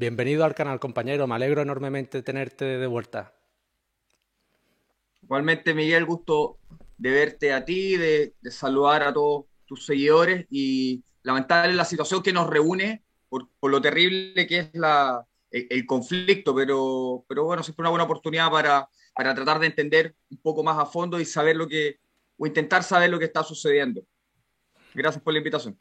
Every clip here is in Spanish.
Bienvenido al canal, compañero. Me alegro enormemente de tenerte de vuelta. Igualmente, Miguel, gusto de verte a ti, de, saludar a todos tus seguidores y lamentable la situación que nos reúne por, lo terrible que es el, conflicto, pero, pero bueno, siempre una buena oportunidad para tratar de entender un poco más a fondo y saber lo que, o intentar saber lo que está sucediendo. Gracias por la invitación.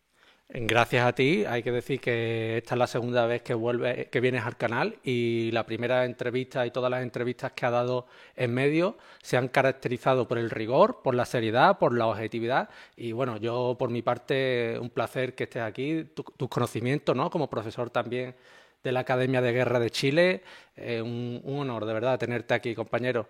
Gracias a ti. Hay que decir que esta es la segunda vez que vuelve, que vienes al canal y la primera entrevista y todas las entrevistas que ha dado en medio se han caracterizado por el rigor, por la seriedad, por la objetividad y bueno, yo por mi parte un placer que estés aquí, tus conocimientos, ¿no? Como profesor también de la Academia de Guerra de Chile, eh, un honor de verdad tenerte aquí, compañero.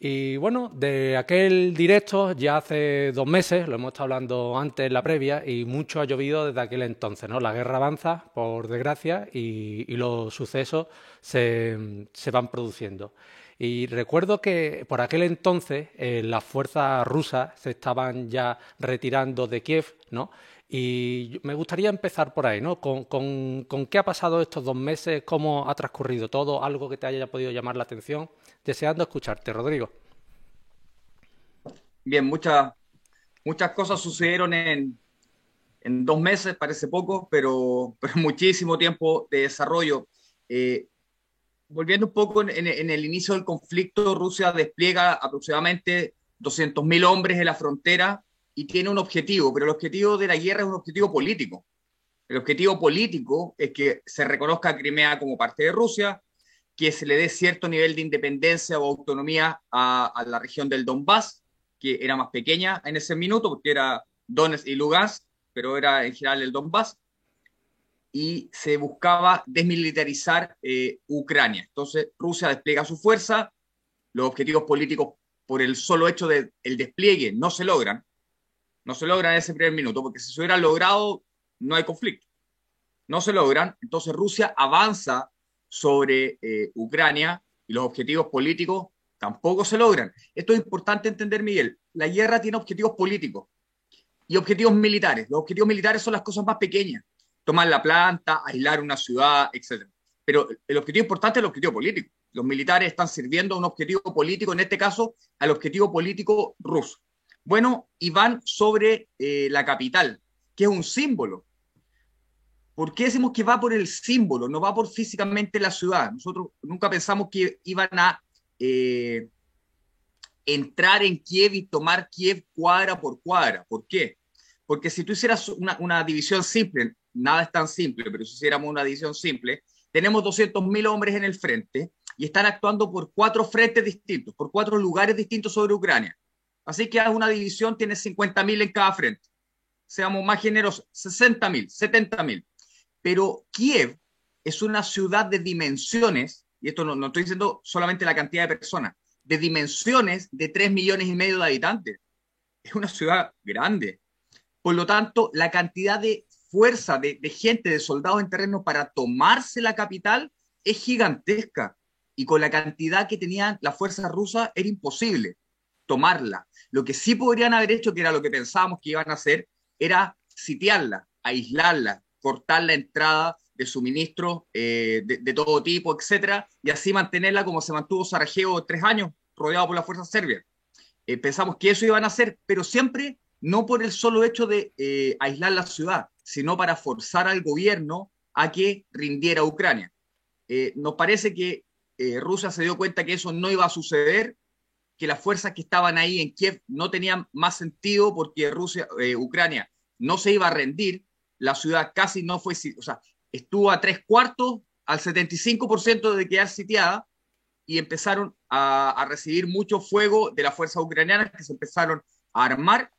Y bueno, de aquel directo ya hace dos meses, lo hemos estado hablando antes en la previa, y mucho ha llovido desde aquel entonces, ¿no? La guerra avanza, por desgracia, y, los sucesos se, van produciendo. Y recuerdo que por aquel entonces eh, las fuerzas rusas se estaban ya retirando de Kiev, ¿no? Y me gustaría empezar por ahí, ¿no? Con, con, qué ha pasado estos dos meses, cómo ha transcurrido todo, algo que te haya podido llamar la atención. Deseando escucharte, Rodrigo. Bien, muchas, muchas cosas sucedieron en, en dos meses, parece poco, pero, pero muchísimo tiempo de desarrollo. Eh, volviendo un poco en, el inicio del conflicto, Rusia despliega aproximadamente 200.000 hombres en la frontera y tiene un objetivo, pero el objetivo de la guerra es un objetivo político. El objetivo político es que se reconozca a Crimea como parte de Rusia, que se le dé cierto nivel de independencia o autonomía a, la región del Donbass, que era más pequeña en ese minuto, porque era Donetsk y Lugansk, pero era en general el Donbass, y se buscaba desmilitarizar eh, Ucrania. Entonces Rusia despliega su fuerza, los objetivos políticos por el solo hecho del despliegue no se logran, no se logran en ese primer minuto, porque si se hubiera logrado, no hay conflicto. No se logran, entonces Rusia avanza sobre eh, Ucrania y los objetivos políticos tampoco se logran. Esto es importante entender, Miguel. La guerra tiene objetivos políticos y objetivos militares. Los objetivos militares son las cosas más pequeñas. Tomar la planta, aislar una ciudad, etc. Pero el objetivo importante es el objetivo político. Los militares están sirviendo a un objetivo político, en este caso, al objetivo político ruso. Bueno, y van sobre eh, la capital, que es un símbolo. ¿Por qué decimos que va por el símbolo, no va por físicamente la ciudad? Nosotros nunca pensamos que iban a eh, entrar en Kiev y tomar Kiev cuadra por cuadra. ¿Por qué? Porque si tú hicieras una, división simple, nada es tan simple, pero si hiciéramos una división simple, tenemos 200.000 hombres en el frente y están actuando por cuatro frentes distintos, por cuatro lugares distintos sobre Ucrania. Así que haz una división, tiene 50.000 en cada frente. Seamos más generosos, 60.000, 70.000. Pero Kiev es una ciudad de dimensiones, y esto no, no estoy diciendo solamente la cantidad de personas, de dimensiones de 3 millones y medio de habitantes. Es una ciudad grande. Por lo tanto, la cantidad de fuerza, de, de gente, de soldados en terreno para tomarse la capital es gigantesca. Y con la cantidad que tenían las fuerzas rusas era imposible tomarla. Lo que sí podrían haber hecho, que era lo que pensábamos que iban a hacer, era sitiarla, aislarla, cortar la entrada de suministros eh, de, todo tipo, etcétera, y así mantenerla como se mantuvo Sarajevo tres años, rodeado por las fuerzas serbias. Eh, pensamos que eso iban a hacer, pero siempre no por el solo hecho de eh, aislar la ciudad, sino para forzar al gobierno a que rindiera Ucrania. nos parece que Rusia se dio cuenta que eso no iba a suceder que las fuerzas que estaban ahí en Kiev no tenían más sentido porque Rusia, eh, Ucrania no se iba a rendir, la ciudad casi no fue, o sea, estuvo a tres cuartos, al 75% de quedar sitiada y empezaron a, recibir mucho fuego de las fuerzas ucranianas que se empezaron a armar.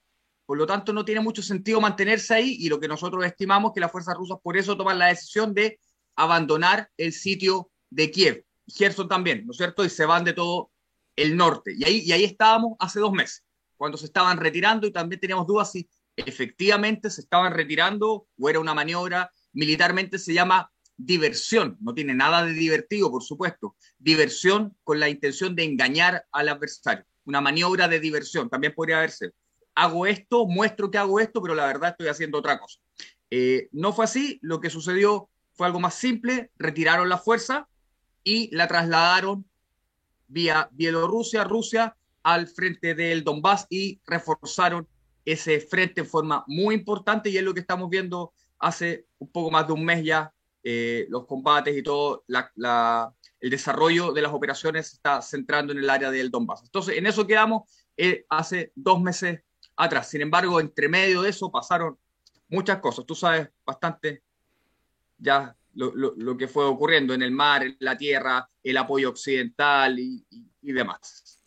Por lo tanto, no tiene mucho sentido mantenerse ahí y lo que nosotros estimamos que las fuerzas rusas por eso toman la decisión de abandonar el sitio de Kiev. Gerson también, ¿no es cierto? Y se van de todo el norte. Y ahí, y ahí estábamos hace dos meses, cuando se estaban retirando y también teníamos dudas si efectivamente se estaban retirando o era una maniobra. Militarmente se llama diversión, no tiene nada de divertido, por supuesto. Diversión con la intención de engañar al adversario. Una maniobra de diversión, también podría haberse. Hago esto, muestro que hago esto, pero la verdad estoy haciendo otra cosa. Eh, no fue así, lo que sucedió fue algo más simple, retiraron la fuerza y la trasladaron vía Bielorrusia, Rusia, al frente del Donbass y reforzaron ese frente en forma muy importante y es lo que estamos viendo hace un poco más de un mes ya, eh, los combates y todo, el desarrollo de las operaciones está centrando en el área del Donbass. Entonces, en eso quedamos eh, hace dos meses atrás. Sin embargo, entre medio de eso pasaron muchas cosas. Tú sabes bastante ya lo, que fue ocurriendo en el mar, en la tierra, el apoyo occidental y, demás.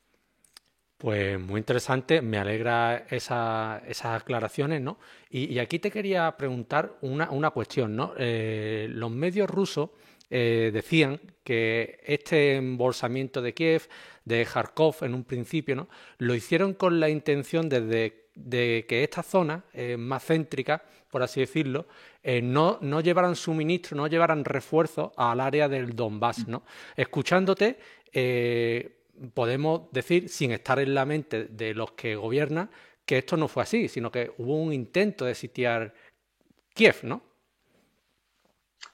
Pues muy interesante, me alegra esas aclaraciones, ¿no? Y, aquí te quería preguntar una, cuestión, ¿no? Eh, los medios rusos eh, decían que este embolsamiento de Kiev, de Kharkov en un principio, ¿no? Lo hicieron con la intención de, que esta zona eh, más céntrica, por así decirlo, no, no, llevaran suministro, no llevaran refuerzos al área del Donbass, ¿no? Escuchándote, podemos decir, sin estar en la mente de los que gobiernan, que esto no fue así, sino que hubo un intento de sitiar Kiev, ¿no?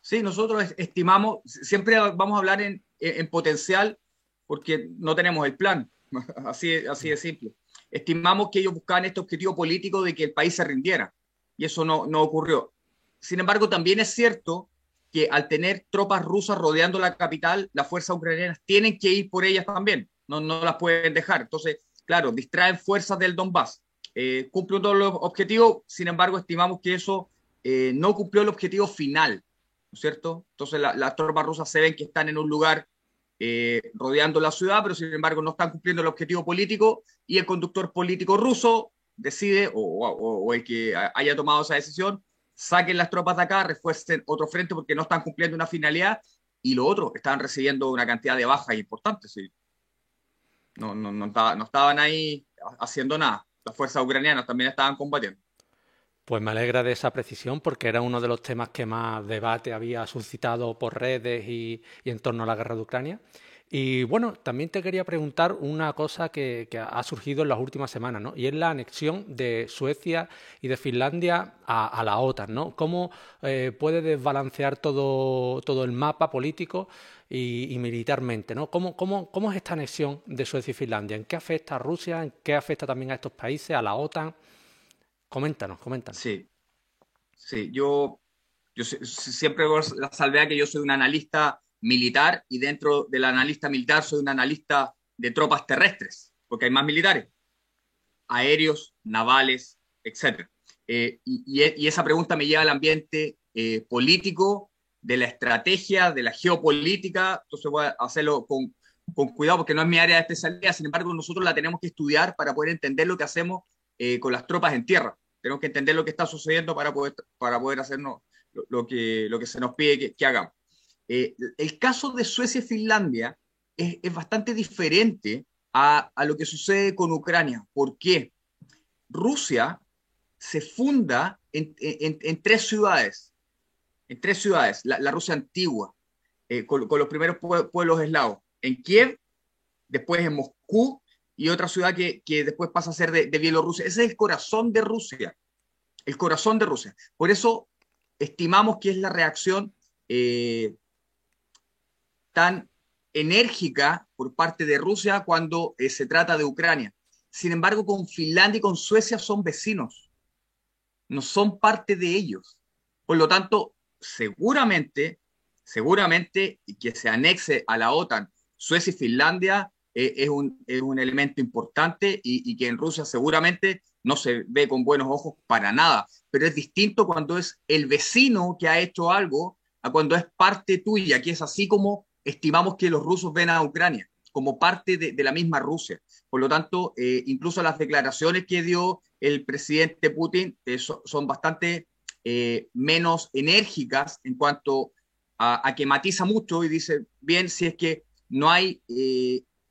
Sí, nosotros estimamos, siempre vamos a hablar en, potencial porque no tenemos el plan, así, así de simple. Estimamos que ellos buscaban este objetivo político de que el país se rindiera y eso no, no ocurrió. Sin embargo, también es cierto que al tener tropas rusas rodeando la capital, las fuerzas ucranianas tienen que ir por ellas también, no, no las pueden dejar. Entonces, claro, distraen fuerzas del Donbass. Eh, cumple todos los objetivos, sin embargo, estimamos que eso eh, no cumplió el objetivo final, ¿no es cierto? Entonces, las tropas rusas se ven que están en un lugar eh, rodeando la ciudad, pero sin embargo no están cumpliendo el objetivo político y el conductor político ruso decide, o el que haya tomado esa decisión, saquen las tropas de acá, refuercen otro frente porque no están cumpliendo una finalidad y lo otro, estaban recibiendo una cantidad de bajas importantes. No, no, no, no estaban ahí haciendo nada. Las fuerzas ucranianas también estaban combatiendo. Pues me alegra de esa precisión porque era uno de los temas que más debate había suscitado por redes y, y en torno a la guerra de Ucrania. Y bueno, también te quería preguntar una cosa que, ha surgido en las últimas semanas, ¿no? Y es la anexión de Suecia y de Finlandia a, la OTAN, ¿no? ¿Cómo eh, puede desbalancear todo, todo el mapa político y, militarmente, ¿no? ¿Cómo, cómo, cómo es esta anexión de Suecia y Finlandia? ¿En qué afecta a Rusia? ¿En qué afecta también a estos países, a la OTAN? Coméntanos, coméntanos. Sí, sí, yo, yo siempre la salvedad que yo soy un analista militar y dentro del analista militar soy un analista de tropas terrestres, porque hay más militares, aéreos, navales, etc. Eh, y, esa pregunta me lleva al ambiente eh, político, de la estrategia, de la geopolítica, entonces voy a hacerlo con, con, cuidado porque no es mi área de especialidad, sin embargo nosotros la tenemos que estudiar para poder entender lo que hacemos eh, con las tropas en tierra. Tenemos que entender lo que está sucediendo para poder, para poder hacernos lo, que, lo que se nos pide que hagamos. Eh, el caso de Suecia y Finlandia es, bastante diferente a, lo que sucede con Ucrania. ¿Por qué? Rusia se funda en, tres ciudades, en tres ciudades, la, Rusia antigua, eh, con, los primeros pueblos eslavos, en Kiev, después en Moscú y otra ciudad que, después pasa a ser de, Bielorrusia. Ese es el corazón de Rusia, el corazón de Rusia. Por eso estimamos que es la reacción eh, tan enérgica por parte de Rusia cuando eh, se trata de Ucrania. Sin embargo, con Finlandia y con Suecia son vecinos, no son parte de ellos. Por lo tanto, seguramente, seguramente que se anexe a la OTAN Suecia y Finlandia eh, es, un, elemento importante y, y que en Rusia seguramente no se ve con buenos ojos para nada. Pero es distinto cuando es el vecino que ha hecho algo a cuando es parte tuya, que es así como estimamos que los rusos ven a Ucrania como parte de, la misma Rusia. Por lo tanto, eh, incluso las declaraciones que dio el presidente Putin eh, son bastante eh, menos enérgicas en cuanto a, que matiza mucho y dice, bien, si es que no hay,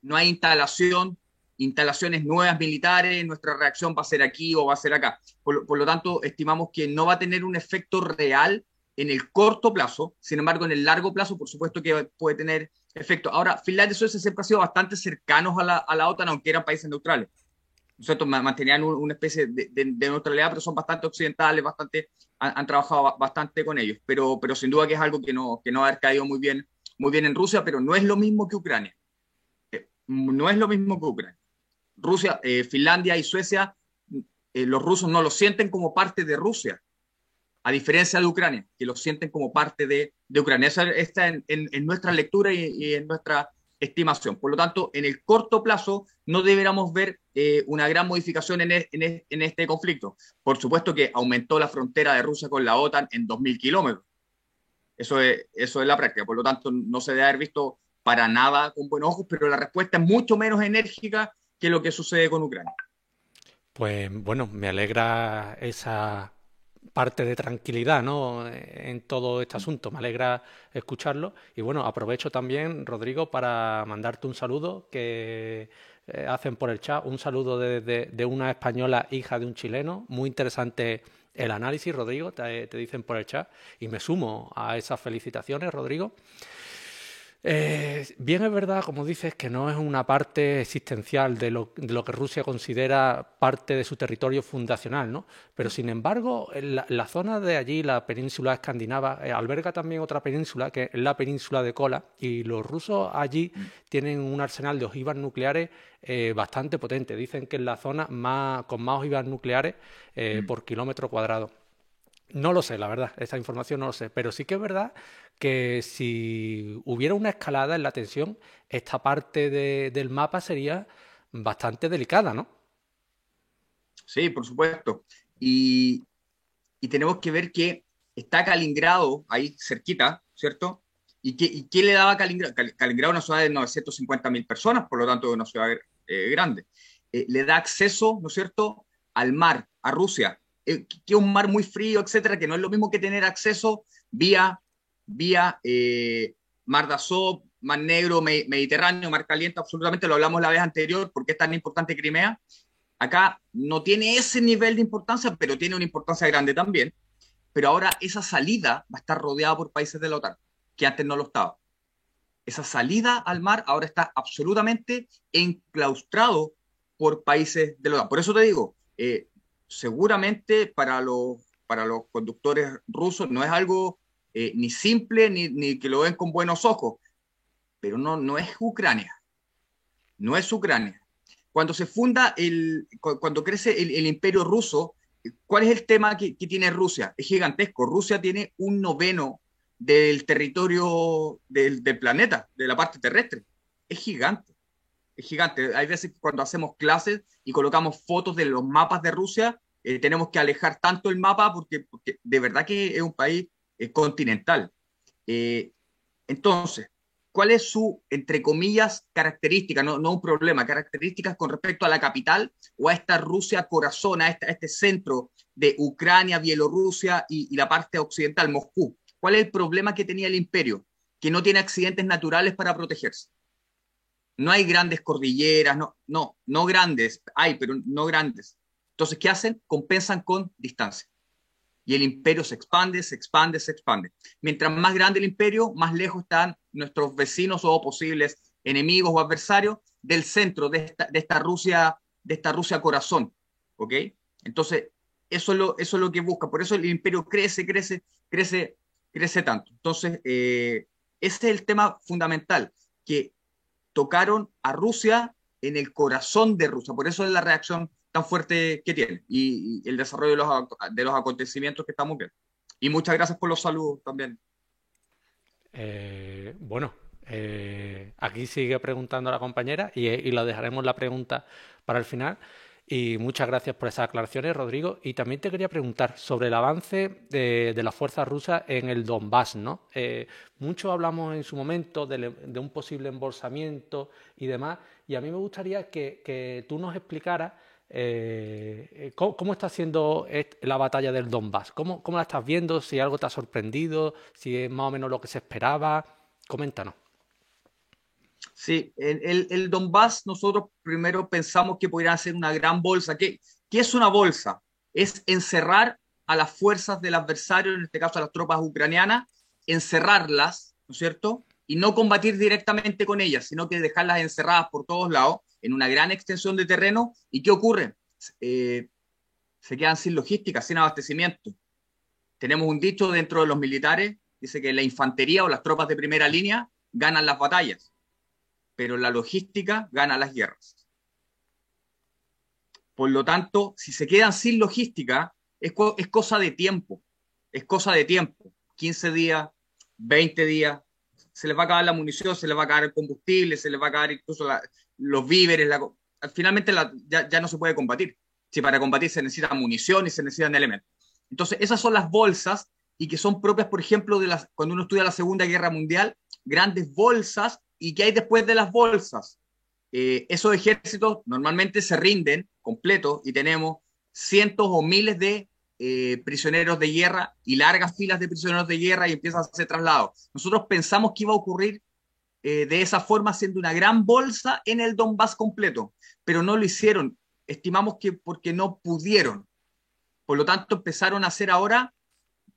no hay instalación, instalaciones nuevas militares, nuestra reacción va a ser aquí o va a ser acá. por lo tanto, estimamos que no va a tener un efecto real en el corto plazo, sin embargo, en el largo plazo, por supuesto que puede tener efecto. Ahora, Finlandia y Suecia siempre han sido bastante cercanos a la, a la OTAN, aunque eran países neutrales. ¿no mantenían una especie de, neutralidad, pero son bastante occidentales, bastante, han, trabajado bastante con ellos, pero, pero sin duda que es algo que no, que no ha caído muy bien, muy bien en Rusia, pero no es lo mismo que Ucrania. Eh, no es lo mismo que Ucrania. Rusia, eh, Finlandia y Suecia, eh, los rusos no lo sienten como parte de Rusia, a diferencia de Ucrania, que lo sienten como parte de, de Ucrania. Esa está en, en, nuestra lectura y, en nuestra estimación. Por lo tanto, en el corto plazo no deberíamos ver eh, una gran modificación en, en, este conflicto. Por supuesto que aumentó la frontera de Rusia con la OTAN en 2.000 kilómetros. Eso es, eso es la práctica. Por lo tanto, no se debe haber visto para nada con buenos ojos, pero la respuesta es mucho menos enérgica que lo que sucede con Ucrania. Pues bueno, me alegra esa parte de tranquilidad ¿no? en todo este asunto. Me alegra escucharlo. Y bueno, aprovecho también, Rodrigo, para mandarte un saludo que eh, hacen por el chat. Un saludo de, una española hija de un chileno. Muy interesante el análisis, Rodrigo, te dicen por el chat. Y me sumo a esas felicitaciones, Rodrigo. Eh, bien es verdad, como dices, que no es una parte existencial de lo, que Rusia considera parte de su territorio fundacional, ¿no? Pero sin embargo, la, zona de allí, la península escandinava, eh, alberga también otra península, que es la península de Kola, y los rusos allí mm. tienen un arsenal de ojivas nucleares eh, bastante potente. Dicen que es la zona más, con más ojivas nucleares mm. por kilómetro cuadrado. No lo sé, la verdad, esa información no lo sé, pero sí que es verdad que si hubiera una escalada en la tensión, esta parte del mapa sería bastante delicada, ¿no? Sí, por supuesto. Y, tenemos que ver que está Kaliningrado ahí cerquita, ¿cierto? ¿Y, qué, quién le daba a Kaliningrado? Kaliningrado es una ciudad de 950 mil personas, por lo tanto, una ciudad eh, grande. Eh, le da acceso, ¿no es cierto?, al mar, a Rusia, eh, que es un mar muy frío, etcétera, que no es lo mismo que tener acceso vía vía eh, Mar de Mar Negro, Mediterráneo, Mar Caliente, absolutamente lo hablamos la vez anterior, porque es tan importante Crimea. Acá no tiene ese nivel de importancia, pero tiene una importancia grande también. Pero ahora esa salida va a estar rodeada por países de la OTAN, que antes no lo estaba. Esa salida al mar ahora está absolutamente enclaustrado por países de la OTAN. Por eso te digo, eh, seguramente para los, para los conductores rusos no es algo eh, ni simple ni, que lo ven con buenos ojos. Pero no, no es Ucrania. No es Ucrania. Cuando se funda, el, cuando crece el, imperio ruso, ¿cuál es el tema que, tiene Rusia? Es gigantesco. Rusia tiene un noveno del territorio del, planeta, de la parte terrestre. Es gigante. Es gigante. Hay veces cuando hacemos clases y colocamos fotos de los mapas de Rusia, eh, tenemos que alejar tanto el mapa porque, porque, de verdad que es un país eh, continental. Eh, entonces, ¿cuál es su, entre comillas, característica, no, no, un problema, características con respecto a la capital o a esta Rusia corazón, a, este centro de Ucrania, Bielorrusia y, la parte occidental, Moscú? ¿Cuál es el problema que tenía el imperio? Que no tiene accidentes naturales para protegerse. No hay grandes cordilleras, no, no, no grandes, hay, pero no grandes. Entonces, ¿qué hacen? Compensan con distancia y el imperio se expande, se expande, se expande. Mientras más grande el imperio, más lejos están nuestros vecinos o posibles enemigos o adversarios del centro de esta, Rusia, de esta Rusia corazón, ¿ok? Entonces, eso es, lo, que busca, por eso el imperio crece, crece, crece, crece tanto. Entonces, eh, ese es el tema fundamental, que tocaron a Rusia en el corazón de Rusia, por eso es la reacción fuerte que tiene y, el desarrollo de los, de los acontecimientos que estamos viendo. Y muchas gracias por los saludos también. Eh, bueno, eh, aquí sigue preguntando la compañera y, y la dejaremos la pregunta para el final. Y muchas gracias por esas aclaraciones, Rodrigo. Y también te quería preguntar sobre el avance de, las fuerzas rusas en el Donbass, ¿no? Eh, mucho hablamos en su momento de, un posible embolsamiento y demás. Y a mí me gustaría que, que tú nos explicaras eh, eh, ¿cómo, está siendo la batalla del Donbass? ¿Cómo, ¿Cómo, la estás viendo? ¿Si algo te ha sorprendido? ¿Si es más o menos lo que se esperaba? Coméntanos. Sí, el, el, Donbass nosotros primero pensamos que podría ser una gran bolsa. ¿Qué, ¿Qué es una bolsa? Es encerrar a las fuerzas del adversario, en este caso a las tropas ucranianas, encerrarlas, ¿no es cierto? y no combatir directamente con ellas, sino que dejarlas encerradas por todos lados en una gran extensión de terreno. ¿Y qué ocurre? Eh, se quedan sin logística, sin abastecimiento. Tenemos un dicho dentro de los militares, dice que la infantería o las tropas de primera línea ganan las batallas, pero la logística gana las guerras. Por lo tanto, si se quedan sin logística, es, es cosa de tiempo, es cosa de tiempo. 15 días, 20 días, se les va a acabar la munición, se les va a acabar el combustible, se les va a acabar incluso los víveres. finalmente ya, ya, no se puede combatir. Si para combatir se necesita munición y se necesitan elementos. Entonces, esas son las bolsas y que son propias, por ejemplo, de las, cuando uno estudia la Segunda Guerra Mundial, grandes bolsas y que hay después de las bolsas. Eh, esos ejércitos normalmente se rinden completos y tenemos cientos o miles de eh, prisioneros de guerra y largas filas de prisioneros de guerra y empiezan a hacer traslados. Nosotros pensamos que iba a ocurrir eh, de esa forma haciendo una gran bolsa en el Donbass completo, pero no lo hicieron. Estimamos que porque no pudieron. Por lo tanto, empezaron a hacer ahora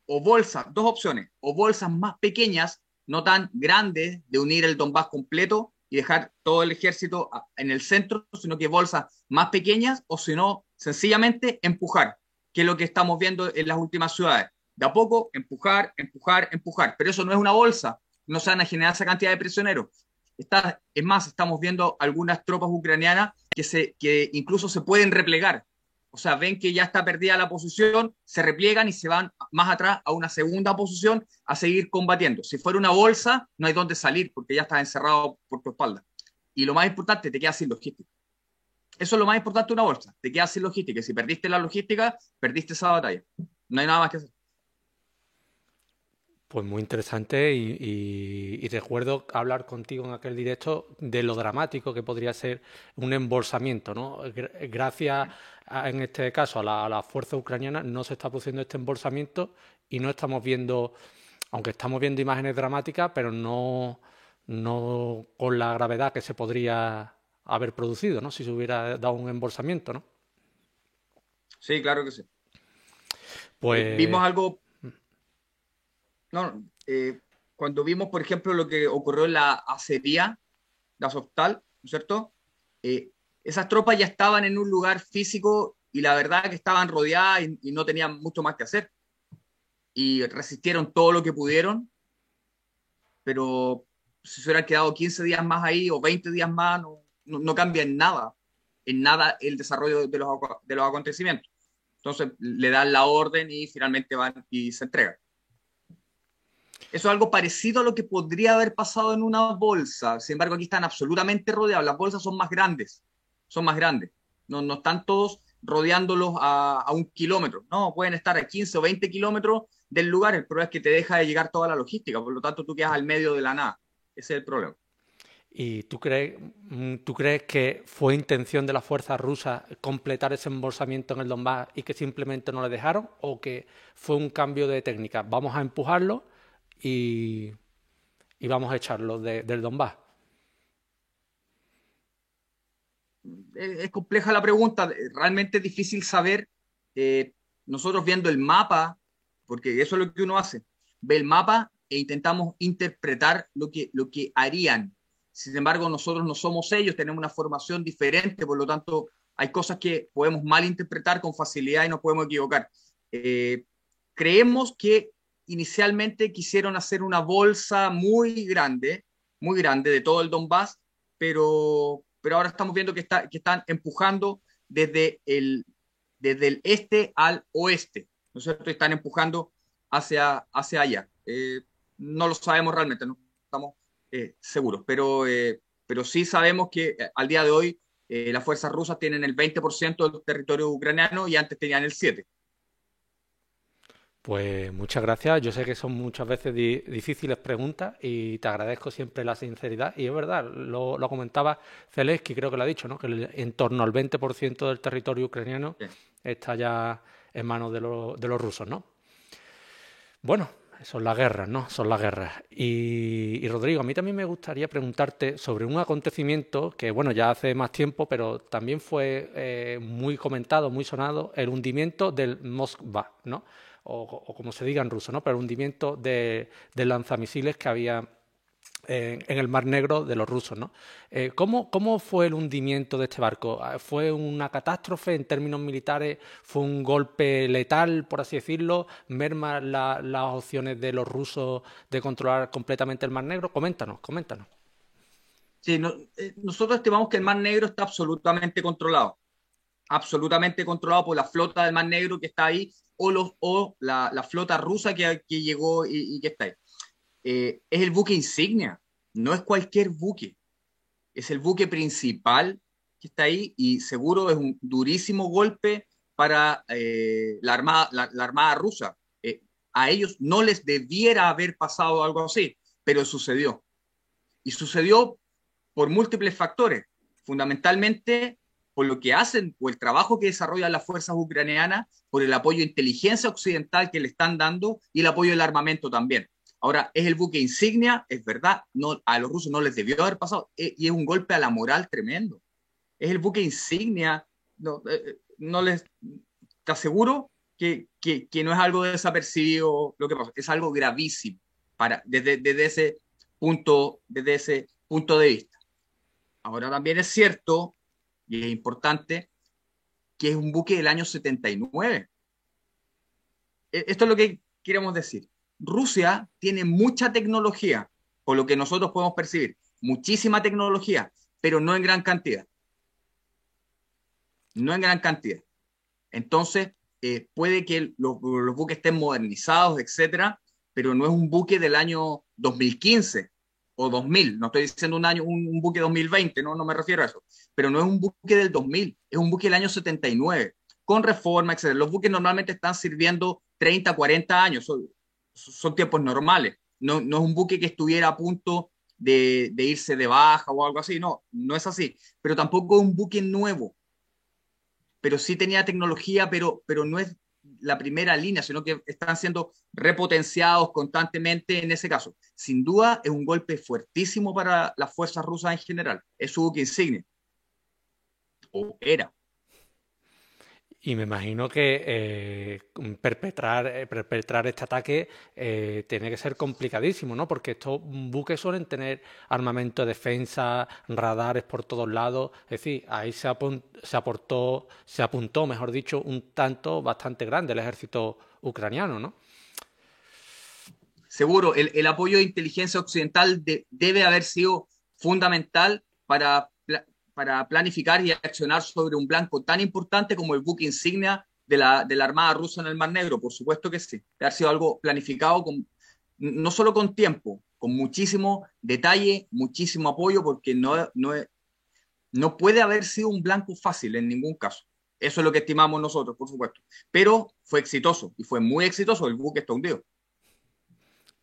o bolsas, dos opciones, o bolsas más pequeñas, no tan grandes, de unir el Donbass completo y dejar todo el ejército en el centro, sino que bolsas más pequeñas, o si no, sencillamente empujar que es lo que estamos viendo en las últimas ciudades. De a poco, empujar, empujar, empujar. Pero eso no es una bolsa, no se van a generar esa cantidad de prisioneros. Está, es más, estamos viendo algunas tropas ucranianas que, se, que incluso se pueden replegar. O sea, ven que ya está perdida la posición, se repliegan y se van más atrás a una segunda posición a seguir combatiendo. Si fuera una bolsa, no hay dónde salir porque ya estás encerrado por tu espalda. Y lo más importante, te quedas sin logística. Eso es lo más importante de una bolsa. Te quedas sin logística. Si perdiste la logística, perdiste esa batalla. No hay nada más que hacer. Pues muy interesante y, recuerdo hablar contigo en aquel directo de lo dramático que podría ser un embolsamiento, ¿no? Gracias en este caso a la, a la, fuerza ucraniana no se está produciendo este embolsamiento y no estamos viendo, aunque estamos viendo imágenes dramáticas, pero no, no con la gravedad que se podría haber producido, ¿no? Si se hubiera dado un embolsamiento, ¿no? Sí, claro que sí. Pues eh, vimos algo. No, eh, cuando vimos, por ejemplo, lo que ocurrió en la acería, la Softal, ¿no es cierto? Eh, esas tropas ya estaban en un lugar físico y la verdad que estaban rodeadas y, y, no tenían mucho más que hacer. Y resistieron todo lo que pudieron, pero si se hubieran quedado 15 días más ahí o 20 días más, no, no, cambia en nada, en nada el desarrollo de los, de los acontecimientos. Entonces le dan la orden y finalmente van y se entregan. Eso es algo parecido a lo que podría haber pasado en una bolsa. Sin embargo, aquí están absolutamente rodeados. Las bolsas son más grandes. Son más grandes. No, no están todos rodeándolos a, a, un kilómetro. No, pueden estar a 15 o 20 kilómetros del lugar. El problema es que te deja de llegar toda la logística. Por lo tanto, tú quedas al medio de la nada. Ese es el problema. ¿Y tú crees, mm, tú crees que fue intención de las fuerzas rusas completar ese embolsamiento en el Donbass y que simplemente no le dejaron? ¿O que fue un cambio de técnica? Vamos a empujarlo y, y vamos a echarlo del Donbass. Es, compleja la pregunta, realmente es difícil saber. Eh, nosotros viendo el mapa, porque eso es lo que uno hace, ve el mapa e intentamos interpretar lo que, lo que harían sin embargo, nosotros no somos ellos, tenemos una formación diferente, por lo tanto, hay cosas que podemos malinterpretar con facilidad y nos podemos equivocar. Eh, creemos que inicialmente quisieron hacer una bolsa muy grande, muy grande de todo el Donbass, pero, pero ahora estamos viendo que, está, que están empujando desde el, desde el este al oeste, ¿no es cierto? Están empujando hacia, hacia allá. Eh, no lo sabemos realmente, no estamos eh, seguros, pero, eh, pero sí sabemos que al día de hoy las fuerzas rusas tienen el 20% del territorio ucraniano y antes tenían el 7%. Pues muchas gracias. Yo sé que son muchas veces difíciles preguntas y te agradezco siempre la sinceridad. Y es verdad, lo, comentaba Zelensky, creo que lo ha dicho, ¿no? que en torno al 20% del territorio ucraniano está ya en manos de, de los rusos. ¿no? Bueno, son las guerras, ¿no? Son las guerras. Y, Rodrigo, a mí también me gustaría preguntarte sobre un acontecimiento que, bueno, ya hace más tiempo, pero también fue eh, muy comentado, muy sonado, el hundimiento del Moskva, ¿no? O, como se diga en ruso, ¿no? Pero el hundimiento de, lanzamisiles que había en, el Mar Negro de los rusos. ¿no? Eh, ¿cómo, ¿Cómo fue el hundimiento de este barco? Ah, ¿Fue una catástrofe en términos militares? ¿Fue un golpe letal, por así decirlo? ¿Merma las opciones de los rusos de controlar completamente el Mar Negro? Coméntanos, coméntanos. Sí, eh, nosotros estimamos que el Mar Negro está absolutamente controlado. Absolutamente controlado por la flota del Mar Negro que está ahí o, los, o la, flota rusa que, llegó y que está ahí. Eh, es el buque insignia, no es cualquier buque, es el buque principal que está ahí y seguro es un durísimo golpe para eh, la, armada, la, armada rusa. Eh, a ellos no les debiera haber pasado algo así, pero sucedió. Y sucedió por múltiples factores, fundamentalmente por lo que hacen o el trabajo que desarrollan las fuerzas ucranianas, por el apoyo de inteligencia occidental que le están dando y el apoyo del armamento también. Ahora, es el buque insignia, es verdad, no, a los rusos no les debió haber pasado, eh, y es un golpe a la moral tremendo. Es el buque insignia, no, eh, eh, no les, te aseguro que, que, no es algo desapercibido lo que pasa, es algo gravísimo para, desde, ese punto, desde ese punto de vista. Ahora también es cierto, y es importante, que es un buque del año 79. E, esto es lo que queremos decir Rusia tiene mucha tecnología, por lo que nosotros podemos percibir, muchísima tecnología, pero no en gran cantidad. No en gran cantidad. Entonces, eh, puede que los, buques estén modernizados, etcétera, pero no es un buque del año 2015 o 2000. No estoy diciendo un año, un, buque 2020, no, no me refiero a eso. Pero no es un buque del 2000, es un buque del año 79, con reforma, etcétera. Los buques normalmente están sirviendo 30, 40 años son tiempos normales. No, no es un buque que estuviera a punto de, de, irse de baja o algo así, no, no es así. Pero tampoco es un buque nuevo. Pero sí tenía tecnología, pero, pero no es la primera línea, sino que están siendo repotenciados constantemente en ese caso. Sin duda es un golpe fuertísimo para las fuerzas rusas en general. Es su buque insignia. O era. Y me imagino que eh, perpetrar, eh, perpetrar este ataque eh, tiene que ser complicadísimo, ¿no? Porque estos buques suelen tener armamento de defensa, radares por todos lados. Es decir, ahí se, se aportó, se apuntó, mejor dicho, un tanto bastante grande el ejército ucraniano, ¿no? Seguro, el, el apoyo de inteligencia occidental debe haber sido fundamental para para planificar y accionar sobre un blanco tan importante como el buque insignia de la, de la Armada rusa en el Mar Negro? Por supuesto que sí. Ha sido algo planificado con, no solo con tiempo, con muchísimo detalle, muchísimo apoyo, porque no, no, no puede haber sido un blanco fácil en ningún caso. Eso es lo que estimamos nosotros, por supuesto. Pero fue exitoso y fue muy exitoso. El buque está hundido.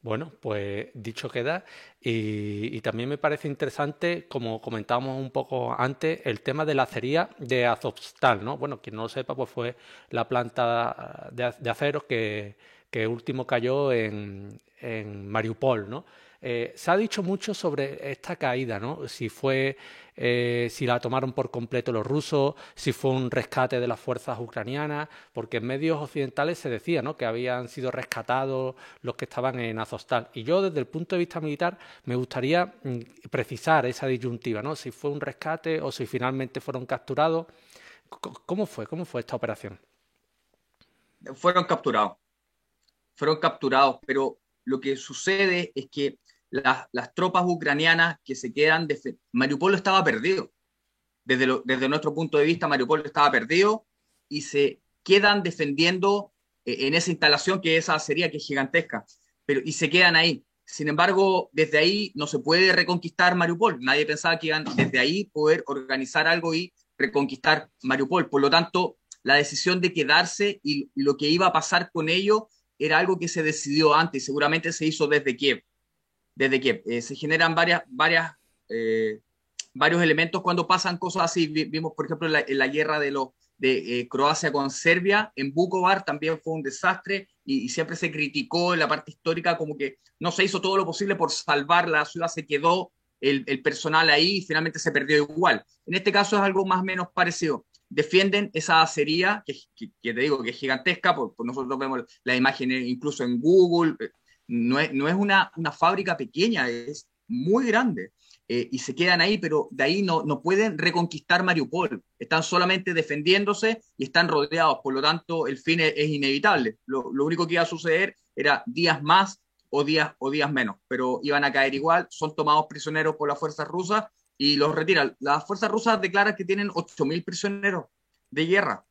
Bueno, pues dicho queda. Y, también me parece interesante, como comentábamos un poco antes, el tema de la acería de Azovstal, ¿no? Bueno, quien no lo sepa, pues fue la planta de, acero que, que último cayó en, en Mariupol, ¿no? Eh, se ha dicho mucho sobre esta caída, ¿no? Si fue, eh, si la tomaron por completo los rusos, si fue un rescate de las fuerzas ucranianas, porque en medios occidentales se decía, ¿no? Que habían sido rescatados los que estaban en Azostal. Y yo, desde el punto de vista militar, me gustaría mm, precisar esa disyuntiva, ¿no? Si fue un rescate o si finalmente fueron capturados. ¿Cómo fue? ¿Cómo fue esta operación? Fueron capturados. Fueron capturados, pero lo que sucede es que las, tropas ucranianas que se quedan... Mariupol estaba perdido. Desde, desde nuestro punto de vista, Mariupol estaba perdido y se quedan defendiendo eh, en esa instalación que esa sería que es gigantesca, pero y se quedan ahí. Sin embargo, desde ahí no se puede reconquistar Mariupol. Nadie pensaba que iban desde ahí poder organizar algo y reconquistar Mariupol. Por lo tanto, la decisión de quedarse y lo que iba a pasar con ello era algo que se decidió antes, seguramente se hizo desde Kiev desde que eh, se generan varias, varias, eh, varios elementos cuando pasan cosas así. Vimos, por ejemplo, en la, guerra de, los, de eh, Croacia con Serbia, en Bukovar también fue un desastre y, siempre se criticó en la parte histórica como que no se hizo todo lo posible por salvar la ciudad, se quedó el, el personal ahí y finalmente se perdió igual. En este caso es algo más o menos parecido defienden esa acería, que, que, te digo que es gigantesca, por, nosotros vemos la imagen incluso en Google, no es, no es una, una, fábrica pequeña, es, muy grande. Eh, y se quedan ahí, pero de ahí no, no pueden reconquistar Mariupol. Están solamente defendiéndose y están rodeados, por lo tanto el fin es, inevitable. Lo, único que iba a suceder era días más o días, o días menos, pero iban a caer igual, son tomados prisioneros por las fuerzas rusas y los retiran. Las fuerzas rusas declaran que tienen 8.000 prisioneros de guerra.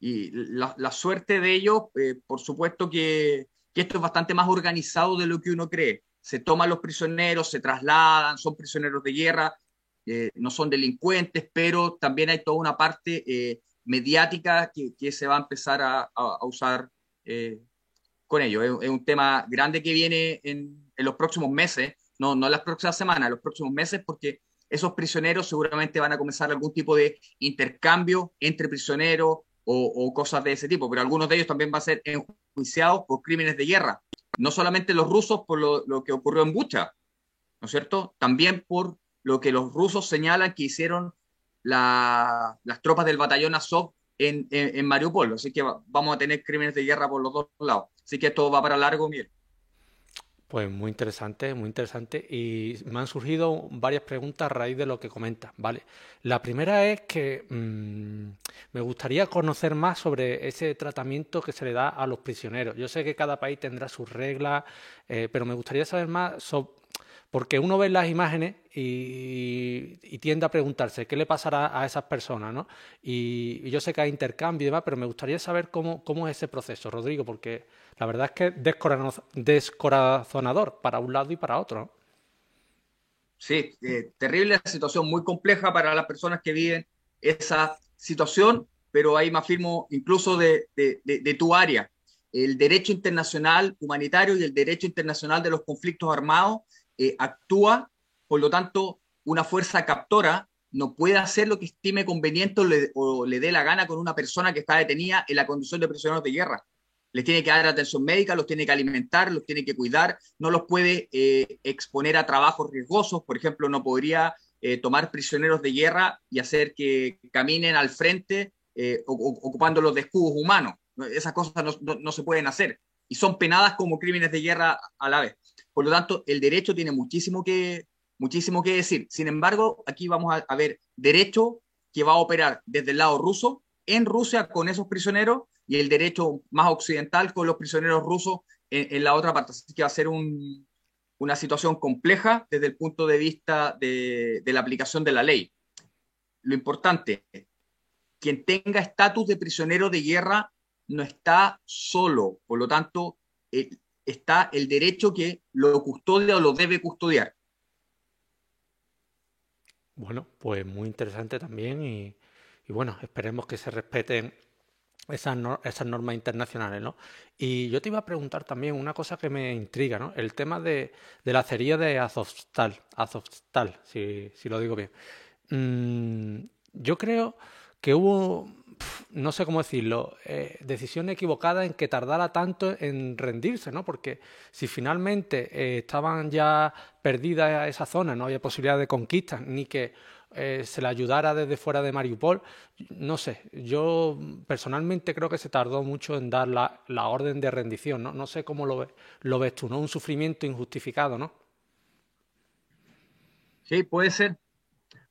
Y la, la suerte de ellos, eh, por supuesto que, que esto es bastante más organizado de lo que uno cree se toman los prisioneros, se trasladan, son prisioneros de guerra, eh, no son delincuentes, pero también hay toda una parte eh, mediática que, se va a empezar a, usar eh, con ello. Es, un tema grande que viene en, los próximos meses, no, no en las próximas semanas, en los próximos meses, porque esos prisioneros seguramente van a comenzar algún tipo de intercambio entre prisioneros o, cosas de ese tipo, pero algunos de ellos también van a ser enjuiciados por crímenes de guerra no solamente los rusos por lo, que ocurrió en Bucha, ¿no es cierto? También por lo que los rusos señalan que hicieron las tropas del batallón Azov en, en, Mariupol. Así que vamos a tener crímenes de guerra por los dos lados. Así que esto va para largo, miel. Pues muy interesante, muy interesante. Y me han surgido varias preguntas a raíz de lo que comentas, ¿vale? La primera es que mm, me gustaría conocer más sobre ese tratamiento que se le da a los prisioneros. Yo sé que cada país tendrá sus reglas, eh, pero me gustaría saber más sobre porque uno ve las imágenes y, tiende a preguntarse qué le pasará a esas personas, ¿no? Y, yo sé que hay intercambio y demás, pero me gustaría saber cómo, cómo es ese proceso, Rodrigo, porque la verdad es que es descorazonador para un lado y para otro. Sí, eh, terrible situación, muy compleja para las personas que viven esa situación, pero ahí me afirmo incluso de tu área. El derecho internacional humanitario y el derecho internacional de los conflictos armados eh, actúa, por lo tanto, una fuerza captora no puede hacer lo que estime conveniente o le, dé la gana con una persona que está detenida en la condición de prisioneros de guerra. Les tiene que dar atención médica, los tiene que alimentar, los tiene que cuidar, no los puede eh, exponer a trabajos riesgosos. Por ejemplo, no podría eh, tomar prisioneros de guerra y hacer que caminen al frente ocupándolos de escudos humanos. Esas cosas no se pueden hacer y son penadas como crímenes de guerra a la vez. Por lo tanto, el derecho tiene muchísimo que, muchísimo que decir. Sin embargo, aquí vamos a, ver derecho que va a operar desde el lado ruso en Rusia con esos prisioneros y el derecho más occidental con los prisioneros rusos en, la otra parte. Así que va a ser una situación compleja desde el punto de vista de, la aplicación de la ley. Lo importante, quien tenga estatus de prisionero de guerra no está solo, por lo tanto, está el derecho que lo custodia o lo debe custodiar. Bueno, pues muy interesante también y, bueno, esperemos que se respeten esas, esas, normas internacionales, ¿no? Y yo te iba a preguntar también una cosa que me intriga, ¿no? El tema de, la acería de Azovstal, si lo digo bien. Mm, yo creo que hubo no sé cómo decirlo, eh, decisión equivocada en que tardara tanto en rendirse, ¿no? Porque si finalmente eh, estaban ya perdidas esa zona, no había posibilidad de conquista, ni que eh, se le ayudara desde fuera de Mariupol, no sé, yo personalmente creo que se tardó mucho en dar la, orden de rendición, ¿no? No sé cómo lo, lo ves tú, ¿no? Un sufrimiento injustificado, ¿no? Sí, puede ser,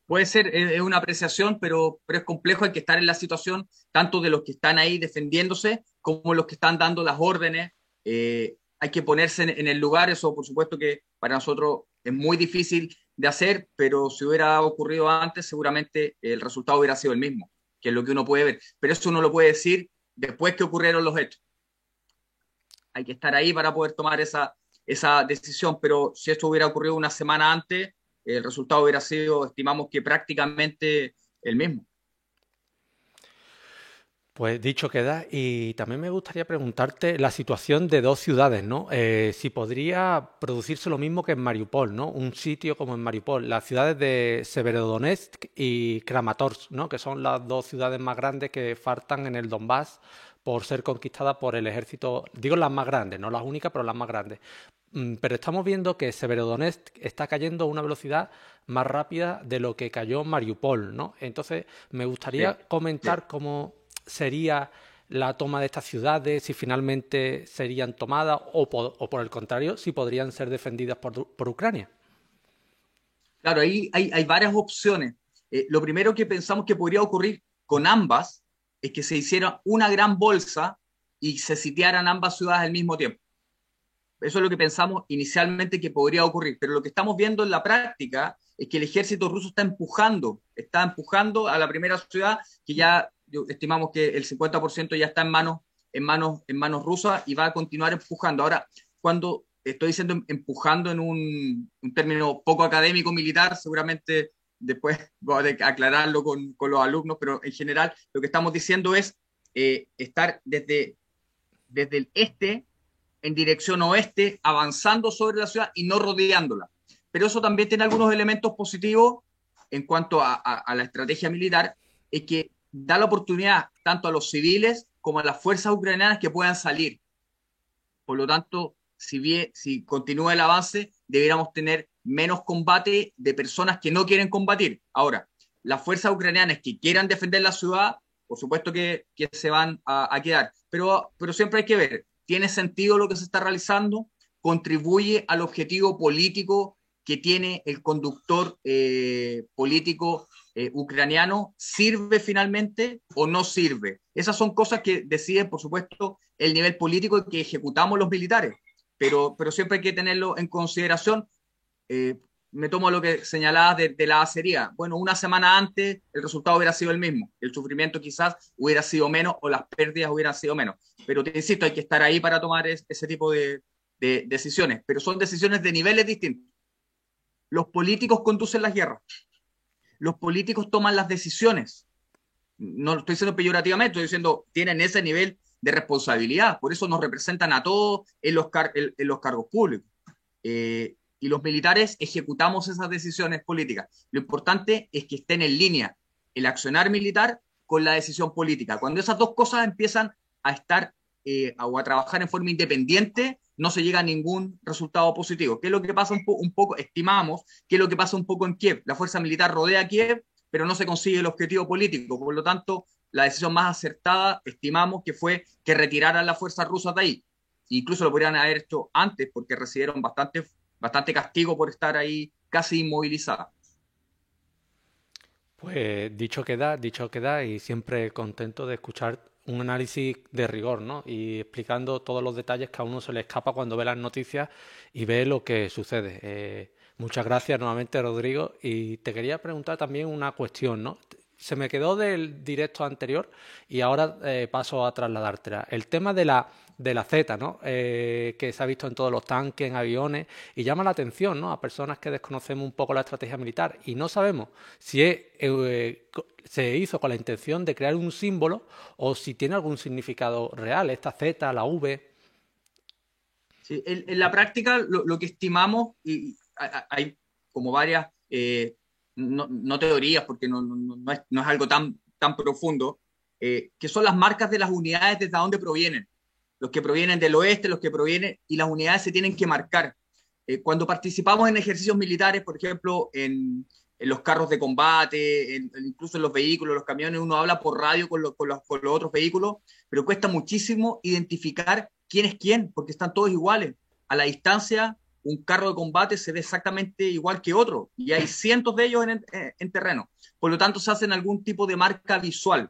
puede ser, es una apreciación, pero, pero es complejo, hay que estar en la situación, tanto de los que están ahí defendiéndose como los que están dando las órdenes. Eh, hay que ponerse en, el lugar, eso por supuesto que para nosotros es muy difícil de hacer, pero si hubiera ocurrido antes, seguramente el resultado hubiera sido el mismo, que es lo que uno puede ver. Pero eso uno lo puede decir después que ocurrieron los hechos. Hay que estar ahí para poder tomar esa, esa decisión, pero si esto hubiera ocurrido una semana antes, el resultado hubiera sido, estimamos que prácticamente el mismo. Pues dicho queda, y también me gustaría preguntarte la situación de dos ciudades, ¿no? Eh, si podría producirse lo mismo que en Mariupol, ¿no? Un sitio como en Mariupol, las ciudades de Severodonetsk y Kramatorsk, ¿no? Que son las dos ciudades más grandes que faltan en el Donbass por ser conquistadas por el ejército, digo las más grandes, no las únicas, pero las más grandes. Mm, pero estamos viendo que Severodonetsk está cayendo a una velocidad más rápida de lo que cayó Mariupol, ¿no? Entonces, me gustaría comentar cómo sería la toma de estas ciudades, si finalmente serían tomadas o por, el contrario, si podrían ser defendidas por, Ucrania. Claro, ahí hay, hay varias opciones. Eh, lo primero que pensamos que podría ocurrir con ambas es que se hiciera una gran bolsa y se sitiaran ambas ciudades al mismo tiempo. Eso es lo que pensamos inicialmente que podría ocurrir, pero lo que estamos viendo en la práctica es que el ejército ruso está empujando, está empujando a la primera ciudad que ya estimamos que el 50% ya está en manos, en manos, en manos rusas y va a continuar empujando. Ahora, cuando estoy diciendo em, empujando en un, término poco académico militar, seguramente después voy a aclararlo con, con, los alumnos, pero en general lo que estamos diciendo es eh, estar desde, desde el este en dirección oeste, avanzando sobre la ciudad y no rodeándola. Pero eso también tiene algunos elementos positivos en cuanto a, a la estrategia militar, es que da la oportunidad tanto a los civiles como a las fuerzas ucranianas que puedan salir. Por lo tanto, si continúa el avance, deberíamos tener menos combate de personas que no quieren combatir. Ahora, las fuerzas ucranianas que quieran defender la ciudad, por supuesto que, se van a, a, quedar, pero, pero siempre hay que ver, ¿tiene sentido lo que se está realizando? ¿Contribuye al objetivo político que tiene el conductor eh, político eh, ucraniano? ¿Sirve finalmente o no sirve? Esas son cosas que deciden, por supuesto, el nivel político que ejecutamos los militares, pero, pero siempre hay que tenerlo en consideración eh, me tomo lo que señalabas de, la acería. Bueno, una semana antes el resultado hubiera sido el mismo. El sufrimiento quizás hubiera sido menos o las pérdidas hubieran sido menos. Pero te insisto, hay que estar ahí para tomar es, ese tipo de, de, decisiones. Pero son decisiones de niveles distintos. Los políticos conducen las guerras. Los políticos toman las decisiones. No lo estoy diciendo peyorativamente, estoy diciendo tienen ese nivel de responsabilidad. Por eso nos representan a todos en los, cargos públicos. Eh, y los militares ejecutamos esas decisiones políticas. Lo importante es que estén en línea el accionar militar con la decisión política. Cuando esas dos cosas empiezan a estar eh, o a trabajar en forma independiente, no se llega a ningún resultado positivo. ¿Qué es lo que pasa un, un poco? Estimamos qué es lo que pasa un poco en Kiev. La fuerza militar rodea a Kiev, pero no se consigue el objetivo político. Por lo tanto, la decisión más acertada, estimamos que fue que retiraran las fuerzas rusas de ahí. Incluso lo podrían haber hecho antes, porque recibieron bastante bastante castigo por estar ahí casi inmovilizada. Pues dicho queda, dicho queda y siempre contento de escuchar un análisis de rigor, ¿no? Y explicando todos los detalles que a uno se le escapa cuando ve las noticias y ve lo que sucede. Eh, muchas gracias nuevamente, Rodrigo. Y te quería preguntar también una cuestión, ¿no? Se me quedó del directo anterior y ahora eh, paso a trasladártela. El tema de la de la Z, ¿no? Eh, que se ha visto en todos los tanques, en aviones, y llama la atención ¿no? a personas que desconocemos un poco la estrategia militar y no sabemos si eh, se hizo con la intención de crear un símbolo o si tiene algún significado real, esta Z, la V. Sí, en, la práctica lo, lo, que estimamos, y hay como varias, no, no, teorías, porque no, no, es, no es algo tan, tan profundo, eh, que son las marcas de las unidades desde donde provienen los que provienen del oeste, los que provienen, y las unidades se tienen que marcar. Eh, cuando participamos en ejercicios militares, por ejemplo, en, en los carros de combate, incluso en los vehículos, los camiones, uno habla por radio con, lo, con, los, con los otros vehículos, pero cuesta muchísimo identificar quién es quién, porque están todos iguales. A la distancia, un carro de combate se ve exactamente igual que otro, y hay cientos de ellos en, en, en terreno. Por lo tanto, se hacen algún tipo de marca visual.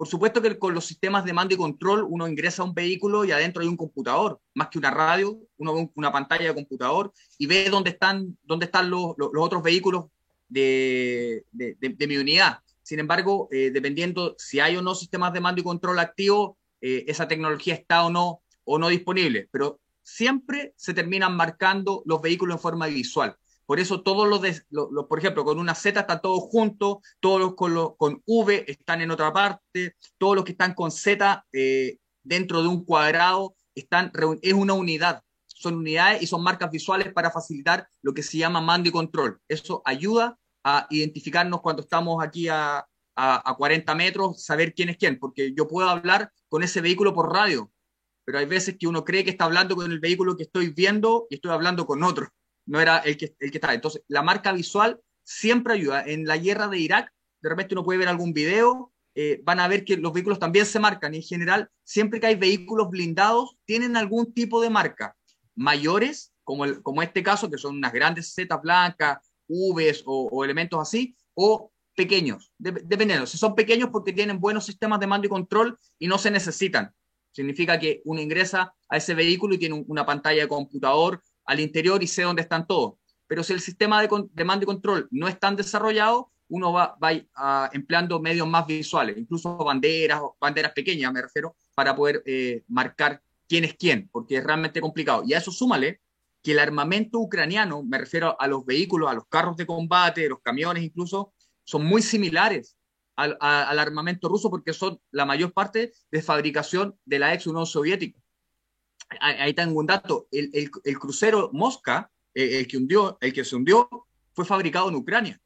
Por supuesto que con los sistemas de mando y control uno ingresa a un vehículo y adentro hay un computador, más que una radio, una pantalla de computador y ve dónde están, dónde están los, otros vehículos de, mi unidad. Sin embargo, eh, dependiendo si hay o no sistemas de mando y control activos, eh, esa tecnología está o no, o no disponible. Pero siempre se terminan marcando los vehículos en forma visual. Por eso todos los, de, los, los, por ejemplo, con una Z están todos juntos, todos los con, los con V están en otra parte, todos los que están con Z eh, dentro de un cuadrado están, es una unidad. Son unidades y son marcas visuales para facilitar lo que se llama mando y control. Eso ayuda a identificarnos cuando estamos aquí a, a, a 40 metros, saber quién es quién, porque yo puedo hablar con ese vehículo por radio, pero hay veces que uno cree que está hablando con el vehículo que estoy viendo y estoy hablando con otro no era el que, el que estaba. Entonces, la marca visual siempre ayuda. En la guerra de Irak, de repente uno puede ver algún video, eh, van a ver que los vehículos también se marcan. En general, siempre que hay vehículos blindados, tienen algún tipo de marca. Mayores, como, el, como este caso, que son unas grandes setas blancas, Vs o, elementos así, o pequeños, dependiendo. Si son pequeños porque tienen buenos sistemas de mando y control y no se necesitan. Significa que uno ingresa a ese vehículo y tiene una pantalla de computador al interior y sé dónde están todos. Pero si el sistema de, mando y control no es tan desarrollado, uno va, va empleando medios más visuales, incluso banderas, banderas pequeñas me refiero, para poder eh, marcar quién es quién, porque es realmente complicado. Y a eso súmale que el armamento ucraniano, me refiero a los vehículos, a los carros de combate, los camiones incluso, son muy similares al, armamento ruso porque son la mayor parte de fabricación de la ex Unión Soviética. Ahí tengo un dato, el, el, crucero Mosca, eh, el, que hundió, el que se hundió, fue fabricado en Ucrania,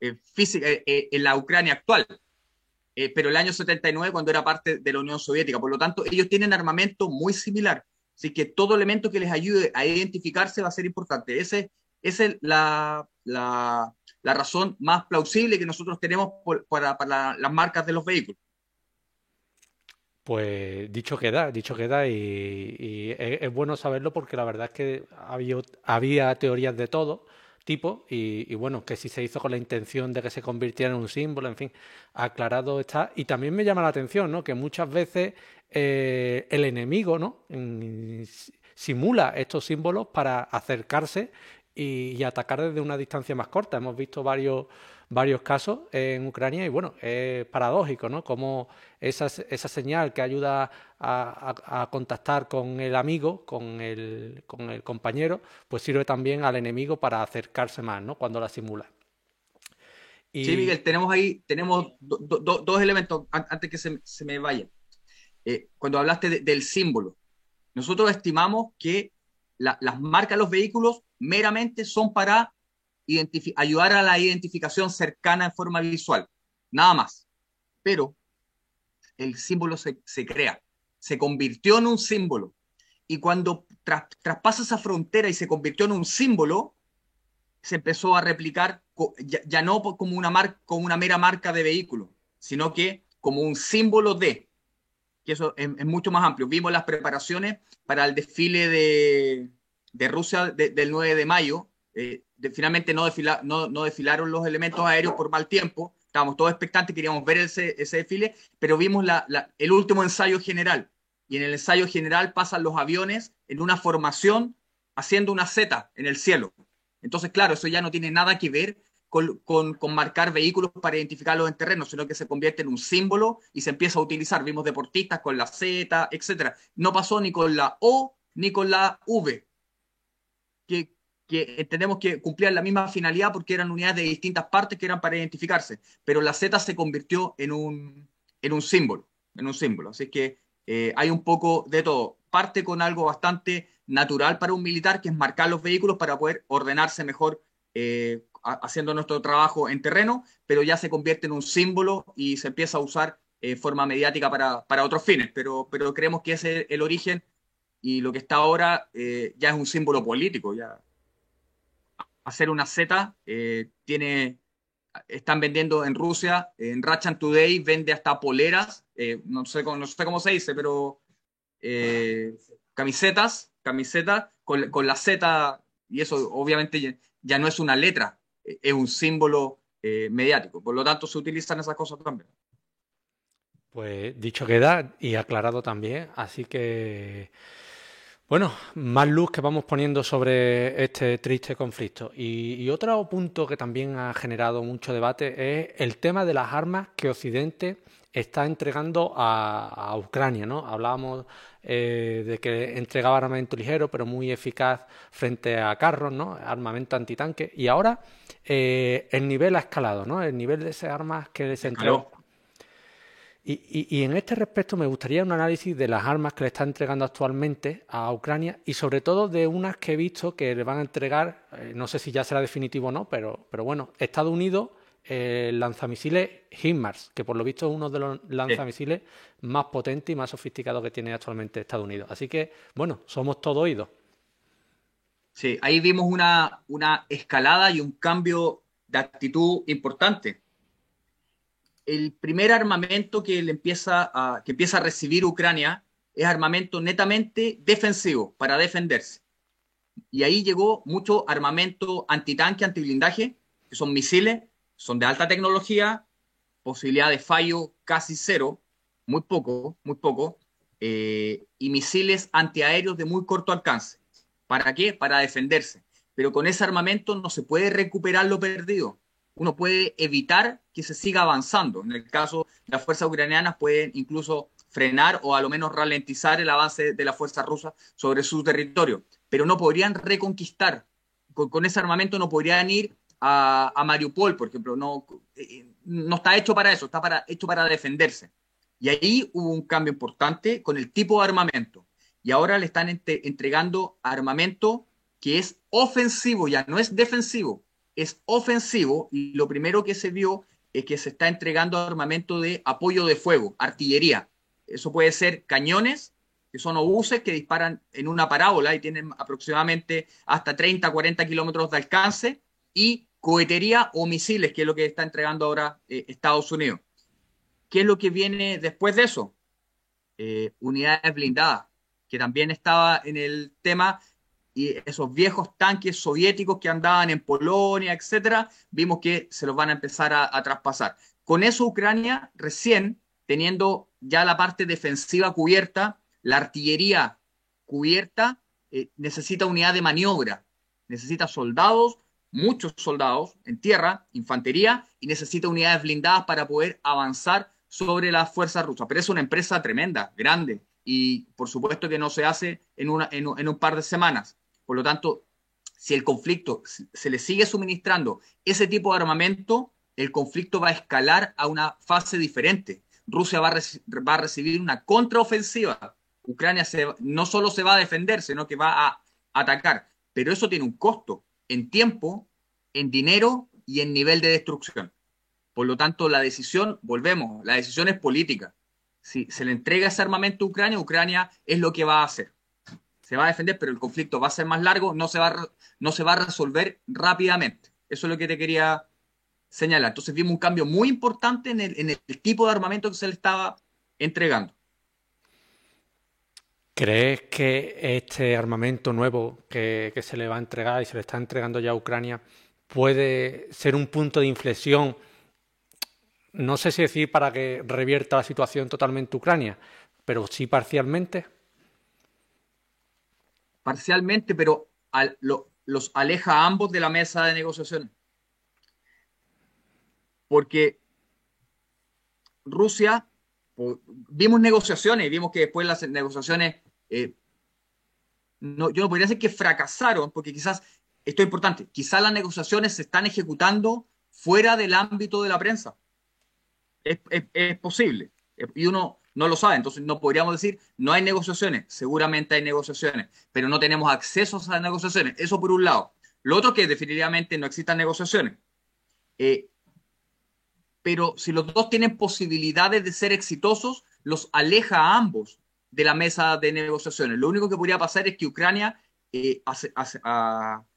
eh, física, eh, en la Ucrania actual, pero el año 79 cuando era parte de la Unión Soviética. Por lo tanto, ellos tienen armamento muy similar. Así que todo elemento que les ayude a identificarse va a ser importante. Ese, esa es la, la, la razón más plausible que nosotros tenemos para, las marcas de los vehículos. Pues dicho queda, dicho queda y, es, bueno saberlo porque la verdad es que había, había teorías de todo tipo y, bueno, que si se hizo con la intención de que se convirtiera en un símbolo, en fin, aclarado está. Y también me llama la atención, ¿no? Que muchas veces eh, el enemigo, ¿no? simula estos símbolos para acercarse y, atacar desde una distancia más corta. Hemos visto varios, varios casos en Ucrania y bueno, es paradójico, ¿no? Como esa, esa señal que ayuda a, contactar con el amigo, con el, con el compañero, pues sirve también al enemigo para acercarse más, ¿no? Cuando la simula. Sí, Miguel, tenemos ahí, tenemos dos elementos antes que se, me vaya. Eh, cuando hablaste del símbolo, nosotros estimamos que las marcas de los vehículos meramente son para ayudar a la identificación cercana en forma visual, nada más. Pero el símbolo se, crea, se convirtió en un símbolo. Y cuando traspasa esa frontera y se convirtió en un símbolo, se empezó a replicar ya, no como una, como una mera marca de vehículo, sino que como un símbolo de, que eso es, mucho más amplio. Vimos las preparaciones para el desfile de, de Rusia del 9 de mayo. Eh, finalmente no, desfilaron los elementos aéreos por mal tiempo. Estábamos todos expectantes, queríamos ver ese, desfile, pero vimos el último ensayo general. Y en el ensayo general pasan los aviones en una formación haciendo una Z en el cielo. Entonces, claro, eso ya no tiene nada que ver con, con, marcar vehículos para identificarlos en terreno, sino que se convierte en un símbolo y se empieza a utilizar. Vimos deportistas con la Z, etc. No pasó ni con la O ni con la V que, entendemos que cumplían la misma finalidad porque eran unidades de distintas partes que eran para identificarse, pero la Z se convirtió en un, en un símbolo, en un símbolo. Así que eh, hay un poco de todo. Parte con algo bastante natural para un militar, que es marcar los vehículos para poder ordenarse mejor eh, haciendo nuestro trabajo en terreno, pero ya se convierte en un símbolo y se empieza a usar en forma mediática para, para, otros fines. Pero, pero creemos que ese es el origen y lo que está ahora eh, ya es un símbolo político. Ya. Hacer una Z eh, tiene, están vendiendo en Rusia, en Russian Today vende hasta poleras, eh, no, sé, no sé cómo se dice, pero camisetas, camisetas con, con, la Z, y eso obviamente ya, no es una letra, es un símbolo mediático. Por lo tanto, se utilizan esas cosas también. Pues dicho queda y aclarado también, así que bueno, más luz que vamos poniendo sobre este triste conflicto. Y, otro punto que también ha generado mucho debate es el tema de las armas que Occidente está entregando a, Ucrania. ¿no? Hablábamos eh, de que entregaba armamento ligero, pero muy eficaz frente a carros, ¿no? armamento antitanque. Y ahora eh, el nivel ha escalado, ¿no? el nivel de esas armas que se entregó y, en este respecto me gustaría un análisis de las armas que le está entregando actualmente a Ucrania y sobre todo de unas que he visto que le van a entregar, eh, no sé si ya será definitivo o no, pero, pero bueno, Estados Unidos, el lanzamisiles HIMARS, que por lo visto es uno de los lanzamisiles más potentes y más sofisticados que tiene actualmente Estados Unidos. Así que, bueno, somos todo oídos. Sí, ahí vimos una, una escalada y un cambio de actitud importante el primer armamento que, empieza a, que empieza a recibir Ucrania es armamento netamente defensivo, para defenderse. y ahí llegó mucho armamento antitanque, antiblindaje, que son misiles, son de alta tecnología, posibilidad de fallo casi cero, muy poco, muy poco, eh, y misiles antiaéreos de muy corto alcance. ¿Para qué? Para defenderse. Pero con ese armamento no se puede recuperar lo perdido. Uno puede evitar que se siga avanzando. En el caso de las fuerzas ucranianas pueden incluso frenar o a lo menos ralentizar el avance de la fuerza rusa sobre su territorio. Pero no podrían reconquistar. Con, ese armamento no podrían ir a, Mariupol, por ejemplo. No, eh, no está hecho para eso, está para, hecho para defenderse. Y ahí hubo un cambio importante con el tipo de armamento. Y ahora le están entregando armamento que es ofensivo, ya no es defensivo, es ofensivo. Y lo primero que se vio es que se está entregando armamento de apoyo de fuego, artillería. Eso puede ser cañones, que son obuses que disparan en una parábola y tienen aproximadamente hasta 30, 40 kilómetros de alcance, y cohetería o misiles, que es lo que está entregando ahora eh, Estados Unidos. ¿Qué es lo que viene después de eso? Eh, unidades blindadas, que también estaba en el tema, y esos viejos tanques soviéticos que andaban en Polonia, etcétera, vimos que se los van a empezar a, traspasar. Con eso Ucrania recién, teniendo ya la parte defensiva cubierta, la artillería cubierta, eh, necesita unidad de maniobra, necesita soldados, muchos soldados en tierra, infantería, y necesita unidades blindadas para poder avanzar sobre las fuerzas rusas. Pero es una empresa tremenda, grande, y por supuesto que no se hace en, una, en, un par de semanas. Por lo tanto, si el conflicto se le sigue suministrando ese tipo de armamento, el conflicto va a escalar a una fase diferente. Rusia va a, va a recibir una contraofensiva. Ucrania no solo se va a defender, sino que va a atacar. Pero eso tiene un costo en tiempo, en dinero y en nivel de destrucción. Por lo tanto, la decisión, volvemos, la decisión es política. Si se le entrega ese armamento a Ucrania, Ucrania es lo que va a hacer. Se va a defender, pero el conflicto va a ser más largo, no se va a, no se va a resolver rápidamente. Eso es lo que te quería señalar. Entonces vimos un cambio muy importante en el, tipo de armamento que se le estaba entregando. ¿Crees que este armamento nuevo que, se le va a entregar y se le está entregando ya a Ucrania puede ser un punto de inflexión no sé si decir para que revierta la situación totalmente Ucrania, pero sí parcialmente. Parcialmente, pero los aleja a ambos de la mesa de negociaciones. Porque Rusia, vimos negociaciones, vimos que después las negociaciones, eh, no, yo no podría decir que fracasaron, porque quizás, esto es importante, quizás las negociaciones se están ejecutando fuera del ámbito de la prensa es, posible. Y uno no lo sabe, entonces no podríamos decir no hay negociaciones, seguramente hay negociaciones, pero no tenemos acceso a esas negociaciones. Eso por un lado. Lo otro que definitivamente no existan negociaciones. Eh, pero si los dos tienen posibilidades de ser exitosos, los aleja a ambos de la mesa de negociaciones. Lo único que podría pasar es que Ucrania eh,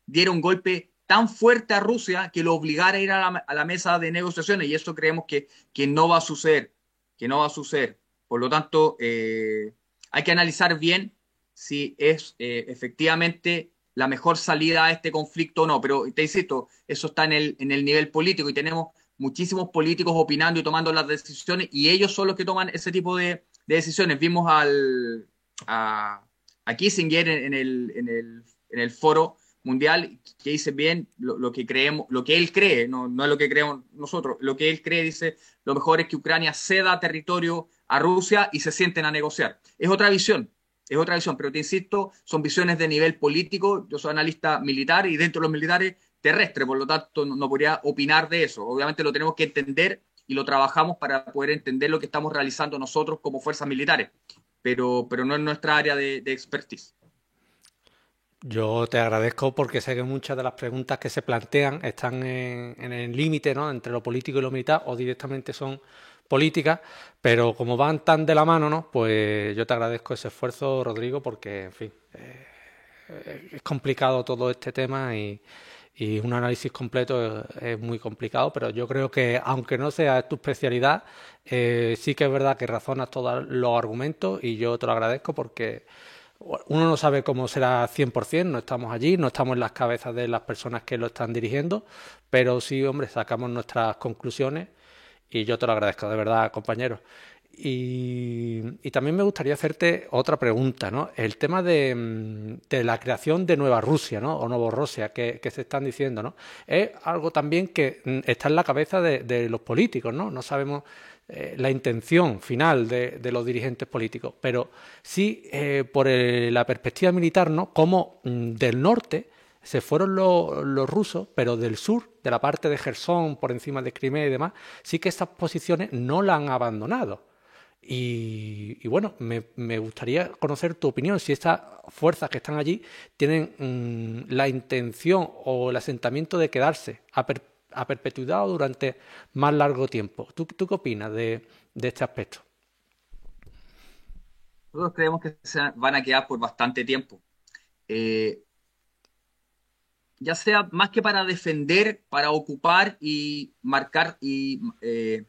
diera un golpe tan fuerte a Rusia que lo obligara a ir a la, mesa de negociaciones y eso creemos que, que, no va a suceder, que no va a suceder. Por lo tanto, eh, hay que analizar bien si es eh, efectivamente la mejor salida a este conflicto o no, pero te insisto, eso está en el, en el nivel político y tenemos muchísimos políticos opinando y tomando las decisiones y ellos son los que toman ese tipo de, decisiones. Vimos al, a, Kissinger en, el, en, el, en el foro mundial que dice bien lo, que creemos, lo que él cree, no, no es lo que creemos nosotros, lo que él cree dice lo mejor es que Ucrania ceda territorio a Rusia y se sienten a negociar. Es otra visión, es otra visión, pero te insisto, son visiones de nivel político, yo soy analista militar y dentro de los militares terrestre, por lo tanto no, podría opinar de eso. Obviamente lo tenemos que entender y lo trabajamos para poder entender lo que estamos realizando nosotros como fuerzas militares, pero, pero no es nuestra área de expertise. Yo te agradezco porque sé que muchas de las preguntas que se plantean están en, el límite ¿no? entre lo político y lo militar o directamente son políticas, pero como van tan de la mano, ¿no? pues yo te agradezco ese esfuerzo, Rodrigo, porque, en fin, eh, es complicado todo este tema y, un análisis completo es, muy complicado, pero yo creo que aunque no sea tu especialidad, eh, sí que es verdad que razonas todos los argumentos y yo te lo agradezco porque uno no sabe cómo será 100%, no estamos allí, no estamos en las cabezas de las personas que lo están dirigiendo, pero sí, hombre, sacamos nuestras conclusiones y yo te lo agradezco, de verdad, compañero. Y, también me gustaría hacerte otra pregunta, ¿no? El tema de, la creación de Nueva Rusia, ¿no? O Novorossia, que, que se están diciendo, ¿no? Es algo también que mm, está en la cabeza de, los políticos, ¿no? No sabemos eh, la intención final de, los dirigentes políticos, pero sí eh, por la perspectiva militar, ¿no? Como mm, del norte se fueron los, rusos, pero del sur, de la parte de Gerson, por encima de Crimea y demás, sí que estas posiciones no la han abandonado. Y, bueno, me, gustaría conocer tu opinión, si estas fuerzas que están allí tienen mm, la intención o el asentamiento de quedarse a, perpetuidad o durante más largo tiempo. ¿Tú, qué opinas de, este aspecto? Nosotros creemos que se van a quedar por bastante tiempo. Eh, ya sea más que para defender, para ocupar y marcar y eh,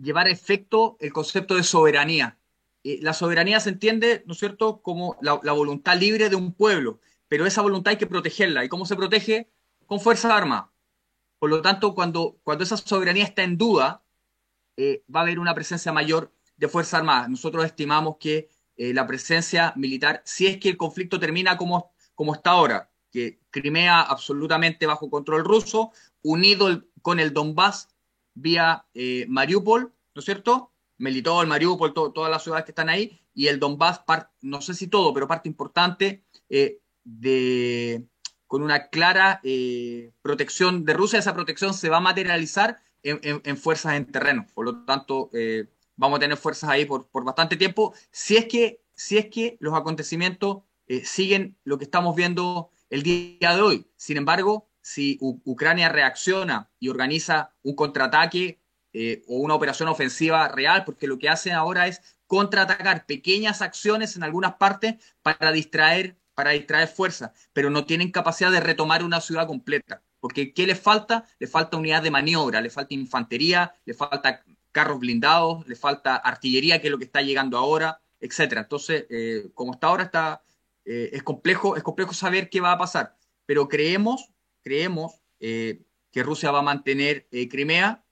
llevar a efecto el concepto de soberanía. Eh, la soberanía se entiende, ¿no es cierto?, como la, voluntad libre de un pueblo, pero esa voluntad hay que protegerla. ¿Y cómo se protege? Con fuerza armadas. Por lo tanto, cuando, cuando esa soberanía está en duda, eh, va a haber una presencia mayor de fuerza armada. Nosotros estimamos que eh, la presencia militar, si es que el conflicto termina como, como está ahora, que Crimea absolutamente bajo control ruso, unido con el Donbass vía eh, Mariupol, ¿no es cierto? Melitopol, Mariupol, todas las ciudades que están ahí, y el Donbass, no sé si todo, pero parte importante eh, de, con una clara eh, protección de Rusia. Esa protección se va a materializar en, fuerzas en terreno. Por lo tanto, vamos a tener fuerzas ahí por, por, bastante tiempo. Si es que, si es que los acontecimientos siguen lo que estamos viendo el día de hoy. Sin embargo, si Ucrania reacciona y organiza un contraataque eh, o una operación ofensiva real, porque lo que hacen ahora es contraatacar pequeñas acciones en algunas partes para distraer, para distraer fuerza, pero no tienen capacidad de retomar una ciudad completa. Porque ¿qué les falta? Le falta unidad de maniobra, le falta infantería, le falta carros blindados, le falta artillería, que es lo que está llegando ahora, etcétera. Entonces, eh, como está ahora, está, eh, es, complejo, es complejo saber qué va a pasar, pero creemos creemos eh, que Rusia va a mantener eh, Crimea,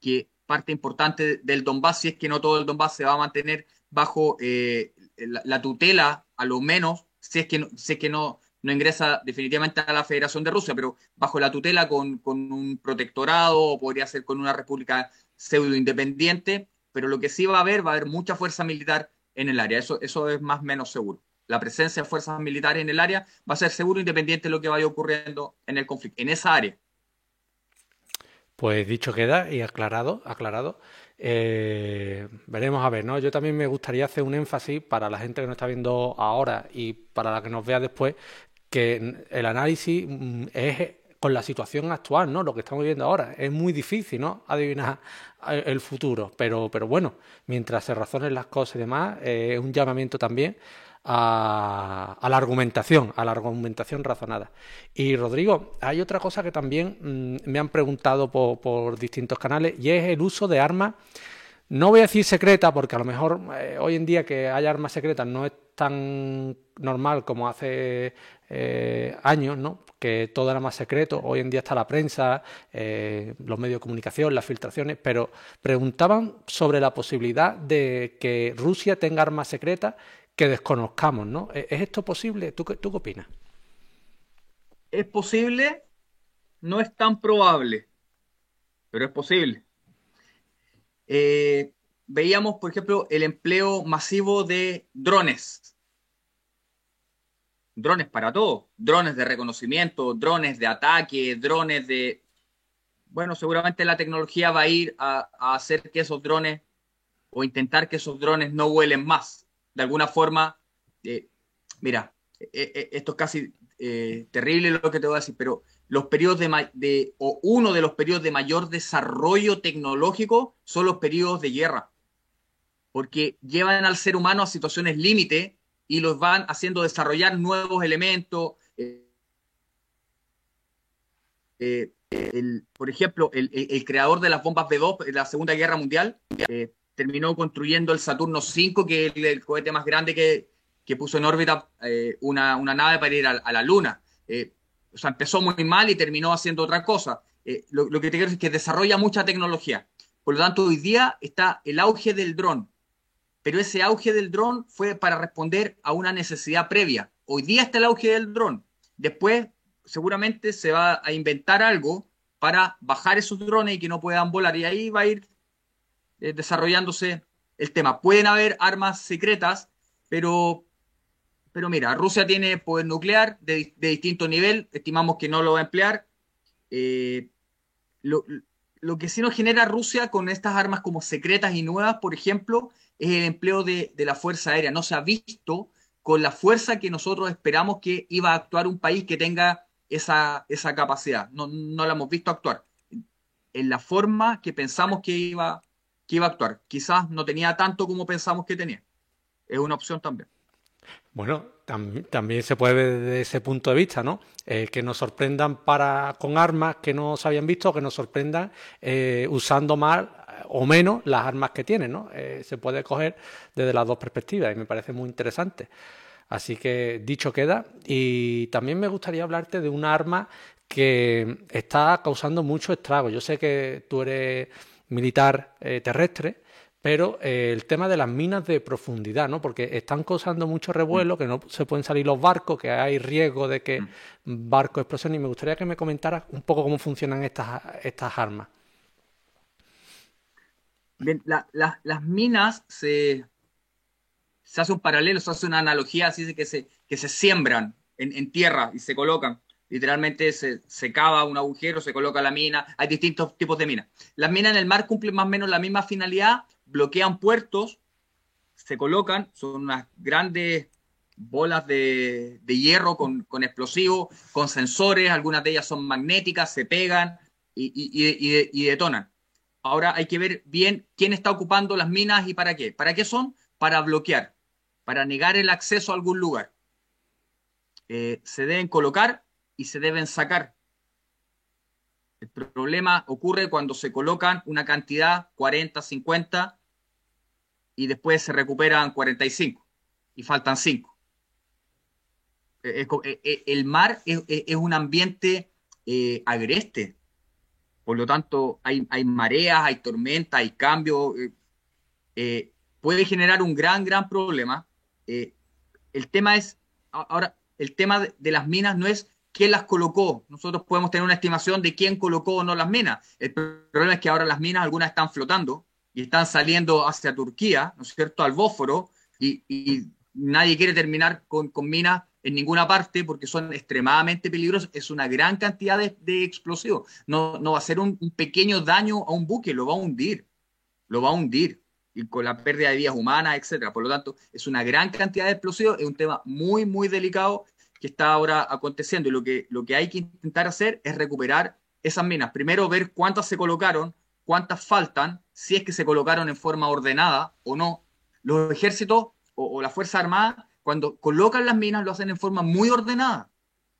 que parte importante del Donbass, si es que no todo el Donbass se va a mantener bajo eh, la, tutela, a lo menos, si es que, no, si que no, no ingresa definitivamente a la Federación de Rusia, pero bajo la tutela con, con un protectorado, o podría ser con una república pseudo independiente, pero lo que sí va a haber, va a haber mucha fuerza militar en el área, eso, eso es más o menos seguro la presencia de fuerzas militares en el área va a ser seguro independiente de lo que vaya ocurriendo en el conflicto, en esa área. Pues dicho queda y aclarado, aclarado. Eh, veremos a ver, ¿no? Yo también me gustaría hacer un énfasis para la gente que nos está viendo ahora y para la que nos vea después, que el análisis mm, es con la situación actual, ¿no? Lo que estamos viendo ahora. Es muy difícil, ¿no? Adivinar el futuro. Pero, pero bueno, mientras se razonen las cosas y demás, eh, es un llamamiento también a, la argumentación, a la argumentación razonada. Y Rodrigo, hay otra cosa que también mm, me han preguntado por, distintos canales y es el uso de armas, no voy a decir secreta, porque a lo mejor eh, hoy en día que haya armas secretas no es tan normal como hace eh, años, ¿no? que todo era más secreto. Hoy en día está la prensa, eh, los medios de comunicación, las filtraciones, pero preguntaban sobre la posibilidad de que Rusia tenga armas secretas que desconozcamos, ¿no? ¿E-, ¿Es esto posible? ¿Tú, tú qué opinas? Es posible, no es tan probable, pero es posible. Eh, veíamos, por ejemplo, el empleo masivo de drones. Drones para todo. Drones de reconocimiento, drones de ataque, drones de... Bueno, seguramente la tecnología va a ir a, hacer que esos drones o intentar que esos drones no vuelen más de alguna forma, eh, mira, eh, eh, esto es casi terrible lo que te voy a decir, pero los periodos de, o uno de los periodos de mayor desarrollo tecnológico son los periodos de guerra, porque llevan al ser humano a situaciones límite y los van haciendo desarrollar nuevos elementos. por ejemplo, el, creador de las bombas B2 en la Segunda Guerra Mundial terminó construyendo el Saturno 5, que es el, cohete más grande que, que puso en órbita eh, una, una, nave para ir a, la Luna. Eh, o sea, empezó muy mal y terminó haciendo otra cosa. Eh, lo, lo, que te quiero decir es que desarrolla mucha tecnología. Por lo tanto, hoy día está el auge del dron. Pero ese auge del dron fue para responder a una necesidad previa. Hoy día está el auge del dron. Después, seguramente se va a inventar algo para bajar esos drones y que no puedan volar. Y ahí va a ir eh, desarrollándose el tema. Pueden haber armas secretas, pero, pero mira, Rusia tiene poder nuclear de, distinto nivel, estimamos que no lo va a emplear. Eh, lo, que sí nos genera Rusia con estas armas como secretas y nuevas, por ejemplo, es el empleo de, la Fuerza Aérea. No se ha visto con la fuerza que nosotros esperamos que iba a actuar un país que tenga esa, esa capacidad. No, no la hemos visto actuar en la forma que pensamos que iba que iba a actuar. Quizás no tenía tanto como pensamos que tenía. Es una opción también. Bueno, también se puede ver desde ese punto de vista, ¿no? Eh, que nos sorprendan para con armas que no se habían visto, que nos sorprendan eh, usando más o menos las armas que tienen, ¿no? Eh, se puede coger desde las dos perspectivas y me parece muy interesante. Así que dicho queda. Y también me gustaría hablarte de un arma que está causando mucho estrago. Yo sé que tú eres militar eh, terrestre, pero eh, el tema de las minas de profundidad, ¿no? Porque están causando mucho revuelo, que no se pueden salir los barcos, que hay riesgo de que mm. barcos explosionen. Y me gustaría que me comentaras un poco cómo funcionan estas, estas armas. Bien, las minas se, se hace un paralelo, se hace una analogía así de que se, que se siembran en, en tierra y se colocan literalmente se, se, cava un agujero, se coloca la mina, hay distintos tipos de minas. Las minas en el mar cumplen más o menos la misma finalidad, bloquean puertos, se colocan, son unas grandes bolas de, hierro con, explosivos, con sensores, algunas de ellas son magnéticas, se pegan y, y, detonan. Ahora hay que ver bien quién está ocupando las minas y para qué. ¿Para qué son? Para bloquear, para negar el acceso a algún lugar. Eh, se deben colocar y se deben sacar. El problema ocurre cuando se colocan una cantidad, 40, 50, y después se recuperan 45 y faltan 5. Eh, eh, eh, el mar es, un ambiente agreste, por lo tanto hay, hay mareas, hay tormentas, hay cambios, puede generar un gran, gran problema. el tema es, ahora, el tema de las minas no es quién las colocó. Nosotros podemos tener una estimación de quién colocó o no las minas. El problema es que ahora las minas, algunas están flotando y están saliendo hacia Turquía, ¿no es cierto?, al Bósforo, y, nadie quiere terminar con, minas en ninguna parte porque son extremadamente peligrosas. Es una gran cantidad de, explosivos. No, no va a ser un, pequeño daño a un buque, lo va a hundir. Lo va a hundir. Y con la pérdida de vidas humanas, etcétera. Por lo tanto, es una gran cantidad de explosivos. Es un tema muy, muy delicado que está ahora aconteciendo. Y lo que, lo que hay que intentar hacer es recuperar esas minas. Primero ver cuántas se colocaron, cuántas faltan, si es que se colocaron en forma ordenada o no. Los ejércitos o, la Fuerza Armada, cuando colocan las minas, lo hacen en forma muy ordenada.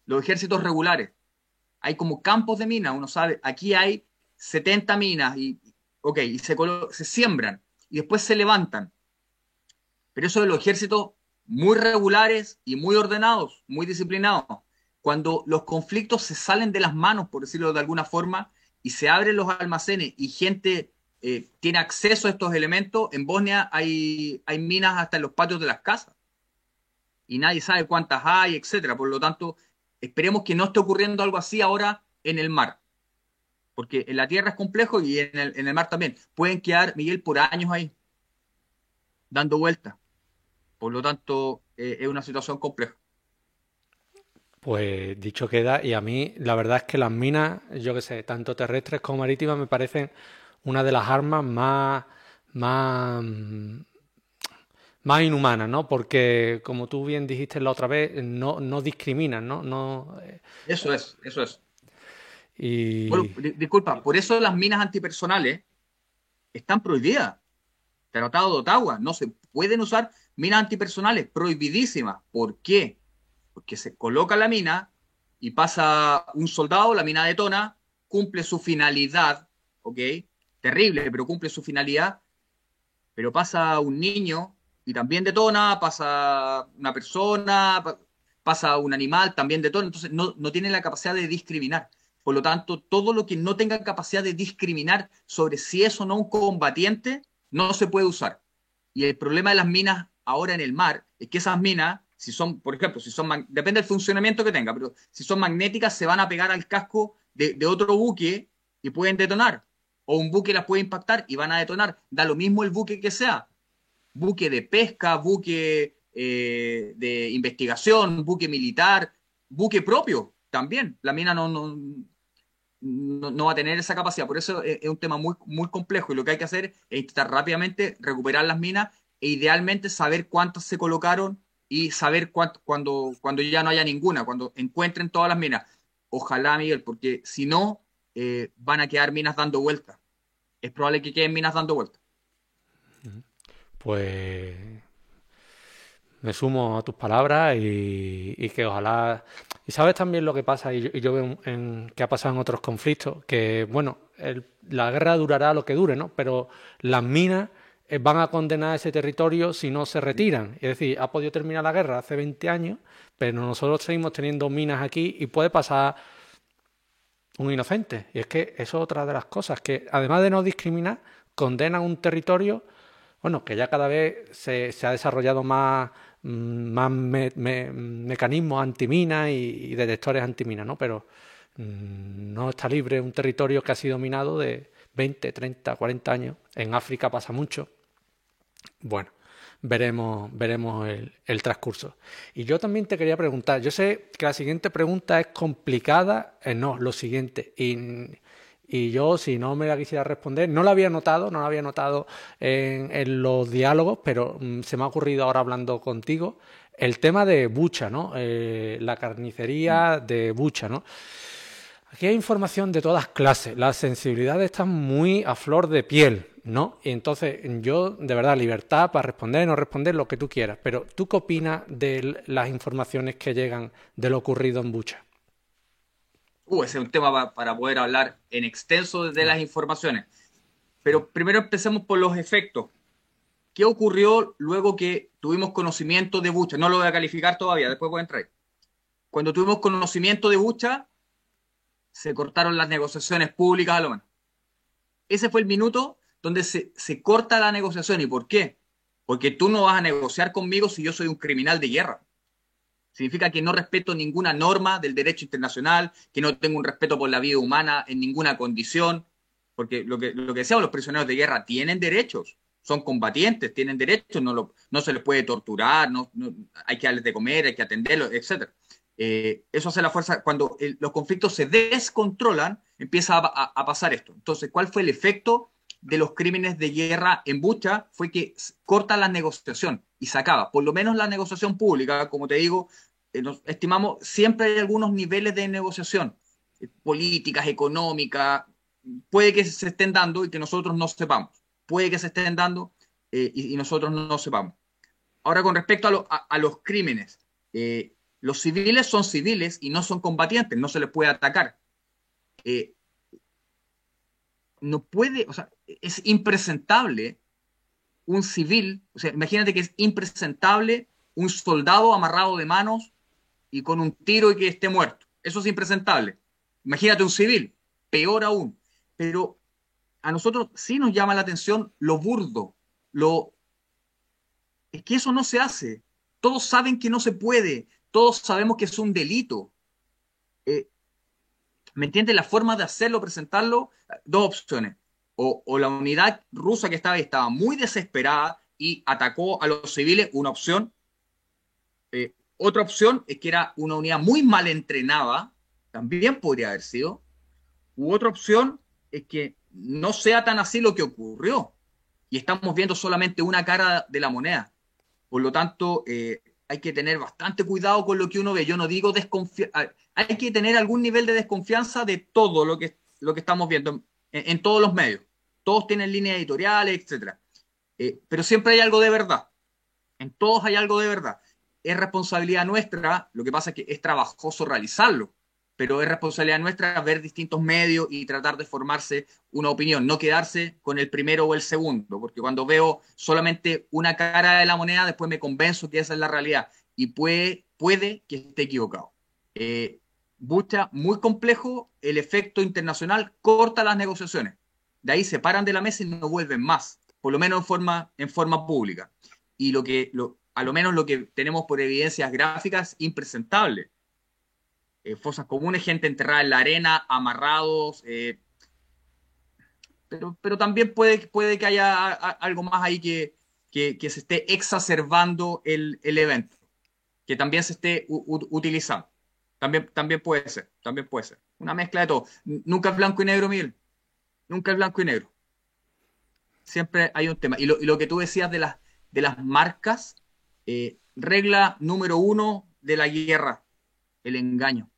Los ejércitos regulares. Hay como campos de minas, uno sabe, aquí hay 70 minas y, ok, y se, se siembran y después se levantan. Pero eso de los ejércitos muy regulares y muy ordenados, muy disciplinados. Cuando los conflictos se salen de las manos, por decirlo de alguna forma, y se abren los almacenes y gente eh, tiene acceso a estos elementos, en Bosnia hay, hay minas hasta en los patios de las casas. Y nadie sabe cuántas hay, etcétera. Por lo tanto, esperemos que no esté ocurriendo algo así ahora en el mar. Porque en la tierra es complejo y en el, en el mar también. Pueden quedar, Miguel, por años ahí, dando vueltas. Por lo tanto, eh, es una situación compleja. Pues dicho queda, y a mí la verdad es que las minas, yo que sé, tanto terrestres como marítimas, me parecen una de las armas más, más, más inhumanas, ¿no? Porque, como tú bien dijiste la otra vez, no, no discriminan, ¿no? no eh, eso es, eso es. Y... Bueno, disculpa, por eso las minas antipersonales están prohibidas. Tratado de Ottawa, no se pueden usar minas antipersonales, prohibidísimas. ¿Por qué? Porque se coloca la mina y pasa un soldado, la mina detona, cumple su finalidad, ¿ok? Terrible, pero cumple su finalidad pero pasa un niño y también detona, pasa una persona, pasa un animal, también detona, entonces no, no tiene la capacidad de discriminar. Por lo tanto, todo lo que no tenga capacidad de discriminar sobre si es o no un combatiente, no se puede usar. Y el problema de las minas ahora en el mar es que esas minas, si son, por ejemplo, si son, depende del funcionamiento que tenga, pero si son magnéticas, se van a pegar al casco de, otro buque y pueden detonar. O un buque las puede impactar y van a detonar. Da lo mismo el buque que sea. Buque de pesca, buque eh, de investigación, buque militar, buque propio también. La mina no, no, no, va a tener esa capacidad. Por eso es, un tema muy, muy complejo y lo que hay que hacer es intentar rápidamente recuperar las minas e idealmente saber cuántas se colocaron y saber cuánto, cuando, cuando ya no haya ninguna, cuando encuentren todas las minas. Ojalá, Miguel, porque si no, eh, van a quedar minas dando vueltas. Es probable que queden minas dando vueltas. Pues me sumo a tus palabras y, que ojalá... Y sabes también lo que pasa, y yo, veo en, que ha pasado en otros conflictos, que bueno, la guerra durará lo que dure, ¿no? Pero las minas van a condenar ese territorio si no se retiran. Es decir, ha podido terminar la guerra hace 20 años, pero nosotros seguimos teniendo minas aquí y puede pasar un inocente. Y es que eso es otra de las cosas, que además de no discriminar, condenan un territorio, bueno, que ya cada vez se, ha desarrollado más, mm, más mecanismos antimina y, y, detectores antimina, ¿no? Pero mm, no está libre un territorio que ha sido minado de 20, 30, 40 años. En África pasa mucho. Bueno, veremos, veremos el, transcurso. Y yo también te quería preguntar, yo sé que la siguiente pregunta es complicada, eh, no, lo siguiente, y, yo si no me la quisiera responder, no la había notado, no la había notado en, los diálogos, pero mm, se me ha ocurrido ahora hablando contigo, el tema de Bucha, ¿no? Eh, la carnicería de Bucha, ¿no? Aquí hay información de todas clases, las sensibilidades están muy a flor de piel, ¿no? Y entonces yo, de verdad, libertad para responder, no responder, lo que tú quieras, pero ¿tú qué opinas de las informaciones que llegan de lo ocurrido en Bucha? Uh, ese es un tema para poder hablar en extenso de las informaciones. Pero primero empecemos por los efectos. ¿Qué ocurrió luego que tuvimos conocimiento de Bucha? No lo voy a calificar todavía, después voy a entrar. Cuando tuvimos conocimiento de Bucha, se cortaron las negociaciones públicas a lo menos. Ese fue el minuto donde se, corta la negociación. ¿Y por qué? Porque tú no vas a negociar conmigo si yo soy un criminal de guerra. Significa que no respeto ninguna norma del derecho internacional, que no tengo un respeto por la vida humana en ninguna condición, porque lo que, lo que decíamos, los prisioneros de guerra tienen derechos, son combatientes, tienen derechos, no, no se les puede torturar, no, hay que darles de comer, hay que atenderlos, etc. Eh, eso hace la fuerza, cuando los conflictos se descontrolan, empieza a, pasar esto. Entonces, ¿cuál fue el efecto de los crímenes de guerra en Bucha? Fue que corta la negociación y se acaba, por lo menos la negociación pública, como te digo, eh, nos estimamos, siempre hay algunos niveles de negociación, eh, políticas, económicas, puede que se estén dando y que nosotros no sepamos, puede que se estén dando y, nosotros no sepamos. Ahora, con respecto a, los crímenes, los civiles son civiles y no son combatientes, no se les puede atacar. Eh, no puede, o sea, es impresentable un civil, o sea, imagínate que es impresentable un soldado amarrado de manos y con un tiro y que esté muerto. Eso es impresentable. Imagínate un civil, peor aún. Pero a nosotros sí nos llama la atención lo burdo, lo... Es que eso no se hace. Todos saben que no se puede todos sabemos que es un delito. Eh, ¿Me entiendes? La forma de hacerlo, presentarlo, dos opciones. O, la unidad rusa que estaba estaba muy desesperada y atacó a los civiles, una opción. Eh, otra opción es que era una unidad muy mal entrenada, también podría haber sido. U otra opción es que no sea tan así lo que ocurrió. Y estamos viendo solamente una cara de la moneda. Por lo tanto, eh, hay que tener bastante cuidado con lo que uno ve. Yo no digo desconfiar, hay que tener algún nivel de desconfianza de todo lo que, lo que estamos viendo en, todos los medios. Todos tienen líneas editoriales, etc. Eh, pero siempre hay algo de verdad. En todos hay algo de verdad. Es responsabilidad nuestra, lo que pasa es que es trabajoso realizarlo. Pero es responsabilidad nuestra ver distintos medios y tratar de formarse una opinión, no quedarse con el primero o el segundo, porque cuando veo solamente una cara de la moneda, después me convenzo que esa es la realidad y puede, puede que esté equivocado. Eh, Bucha, muy complejo, el efecto internacional corta las negociaciones. De ahí se paran de la mesa y no vuelven más, por lo menos en forma, en forma pública. Y lo que, lo, a lo menos lo que tenemos por evidencias gráficas, impresentable. Eh, fosas comunes, gente enterrada en la arena, amarrados. Eh, pero, pero también puede, puede que haya algo más ahí que, que, se esté exacerbando el, el, evento, que también se esté utilizando. También, también puede ser, también puede ser. Una mezcla de todo. Nunca es blanco y negro, Miguel. Nunca es blanco y negro. Siempre hay un tema. Y lo, y lo que tú decías de las, de las marcas, eh, regla número uno de la guerra, el engaño.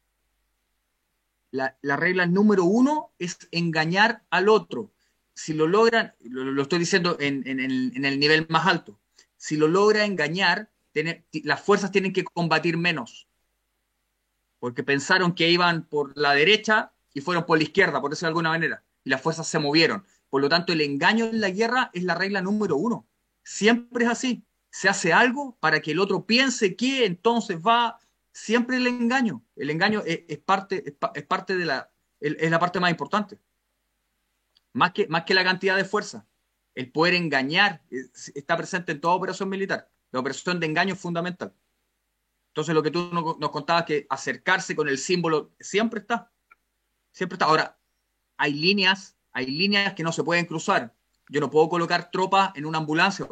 La, regla número uno es engañar al otro. Si lo logran, lo, estoy diciendo en, el, nivel más alto, si lo logra engañar, las fuerzas tienen que combatir menos. Porque pensaron que iban por la derecha y fueron por la izquierda, por decirlo de alguna manera. Y las fuerzas se movieron. Por lo tanto, el engaño en la guerra es la regla número uno. Siempre es así se hace algo para que el otro piense que entonces va siempre el engaño. El engaño es, parte, es, parte de la, es la parte más importante. Más que, más que la cantidad de fuerza. El poder engañar está presente en toda operación militar. La operación de engaño es fundamental. Entonces lo que tú nos contabas que acercarse con el símbolo siempre está. Siempre está. Ahora, hay líneas, hay líneas que no se pueden cruzar. Yo no puedo colocar tropas en una ambulancia,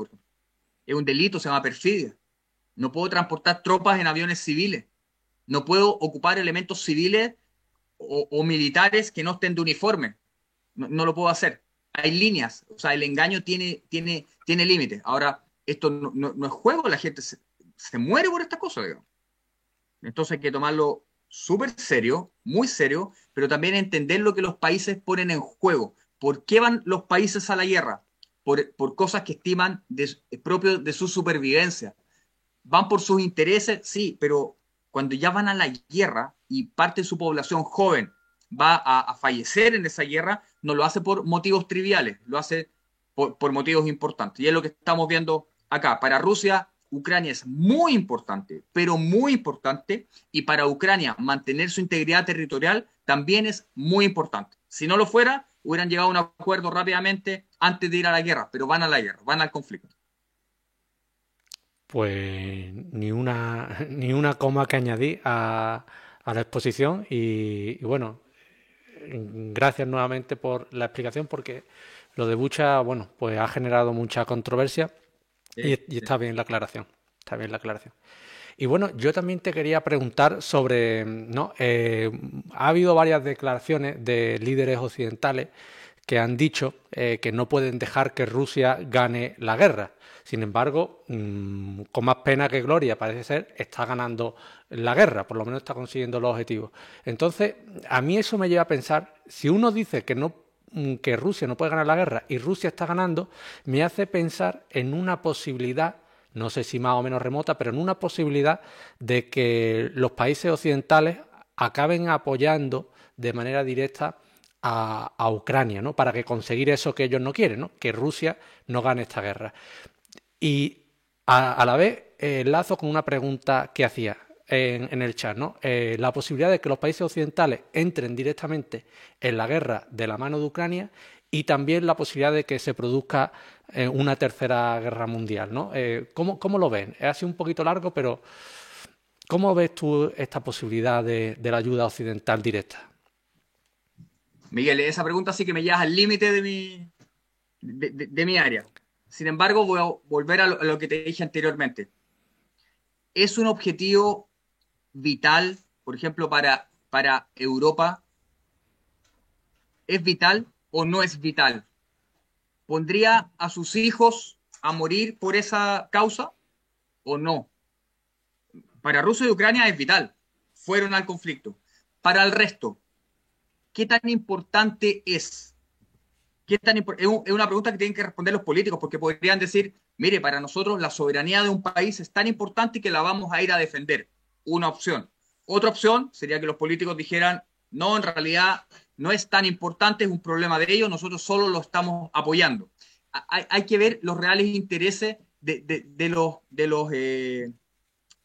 es un delito, se llama perfidia. No puedo transportar tropas en aviones civiles. No puedo ocupar elementos civiles o, militares que no estén de uniforme. No, lo puedo hacer. Hay líneas, o sea, el engaño tiene, tiene, tiene límites. Ahora, esto no, es juego, la gente se, muere por esta cosa, Entonces hay que tomarlo súper serio, muy serio, pero también entender lo que los países ponen en juego. ¿Por qué van los países a la guerra? por, cosas que estiman de, propios de su supervivencia. Van por sus intereses, sí, pero cuando ya van a la guerra y parte de su población joven va a, fallecer en esa guerra, no lo hace por motivos triviales, lo hace por, motivos importantes. Y es lo que estamos viendo acá. Para Rusia, Ucrania es muy importante, pero muy importante. Y para Ucrania, mantener su integridad territorial también es muy importante. Si no lo fuera, hubieran llegado a un acuerdo rápidamente antes de ir a la guerra, pero van a la guerra, van al conflicto. Pues ni una, ni una coma que añadir a, la exposición y, bueno, gracias nuevamente por la explicación porque lo de Bucha, bueno, pues ha generado mucha controversia y, está bien la aclaración, está bien la aclaración. Y bueno, yo también te quería preguntar sobre, ¿no? Eh, ha habido varias declaraciones de líderes occidentales que han dicho eh, que no pueden dejar que Rusia gane la guerra. Sin embargo, mm, con más pena que gloria, parece ser, está ganando la guerra, por lo menos está consiguiendo los objetivos. Entonces, a mí eso me lleva a pensar, si uno dice que no mm, que Rusia no puede ganar la guerra y Rusia está ganando, me hace pensar en una posibilidad no sé si más o menos remota, pero en una posibilidad de que los países occidentales acaben apoyando de manera directa a, Ucrania, ¿no? Para que conseguir eso que ellos no quieren, ¿no? Que Rusia no gane esta guerra. Y a, la vez enlazo con una pregunta que hacía en, el chat, ¿no? Eh, la posibilidad de que los países occidentales entren directamente en la guerra de la mano de Ucrania y también la posibilidad de que se produzca una tercera guerra mundial, ¿no? Eh, ¿cómo, lo ven? Es así un poquito largo, pero ¿cómo ves tú esta posibilidad de, la ayuda occidental directa? Miguel, esa pregunta sí que me lleva al límite de mi, de, mi área. Sin embargo, voy a volver a lo, que te dije anteriormente. Es un objetivo vital, por ejemplo, para, para Europa. ¿Es vital o no es vital? ¿Pondría a sus hijos a morir por esa causa o no? Para Rusia y Ucrania es vital. Fueron al conflicto. Para el resto, ¿qué tan importante es? ¿Qué tan es una pregunta que tienen que responder los políticos, porque podrían decir, mire, para nosotros la soberanía de un país es tan importante que la vamos a ir a defender. Una opción. otra opción sería que los políticos dijeran, no, en realidad no es tan importante, es un problema de ellos, nosotros solo lo estamos apoyando. Hay, que ver los reales intereses de, los, de, los, eh,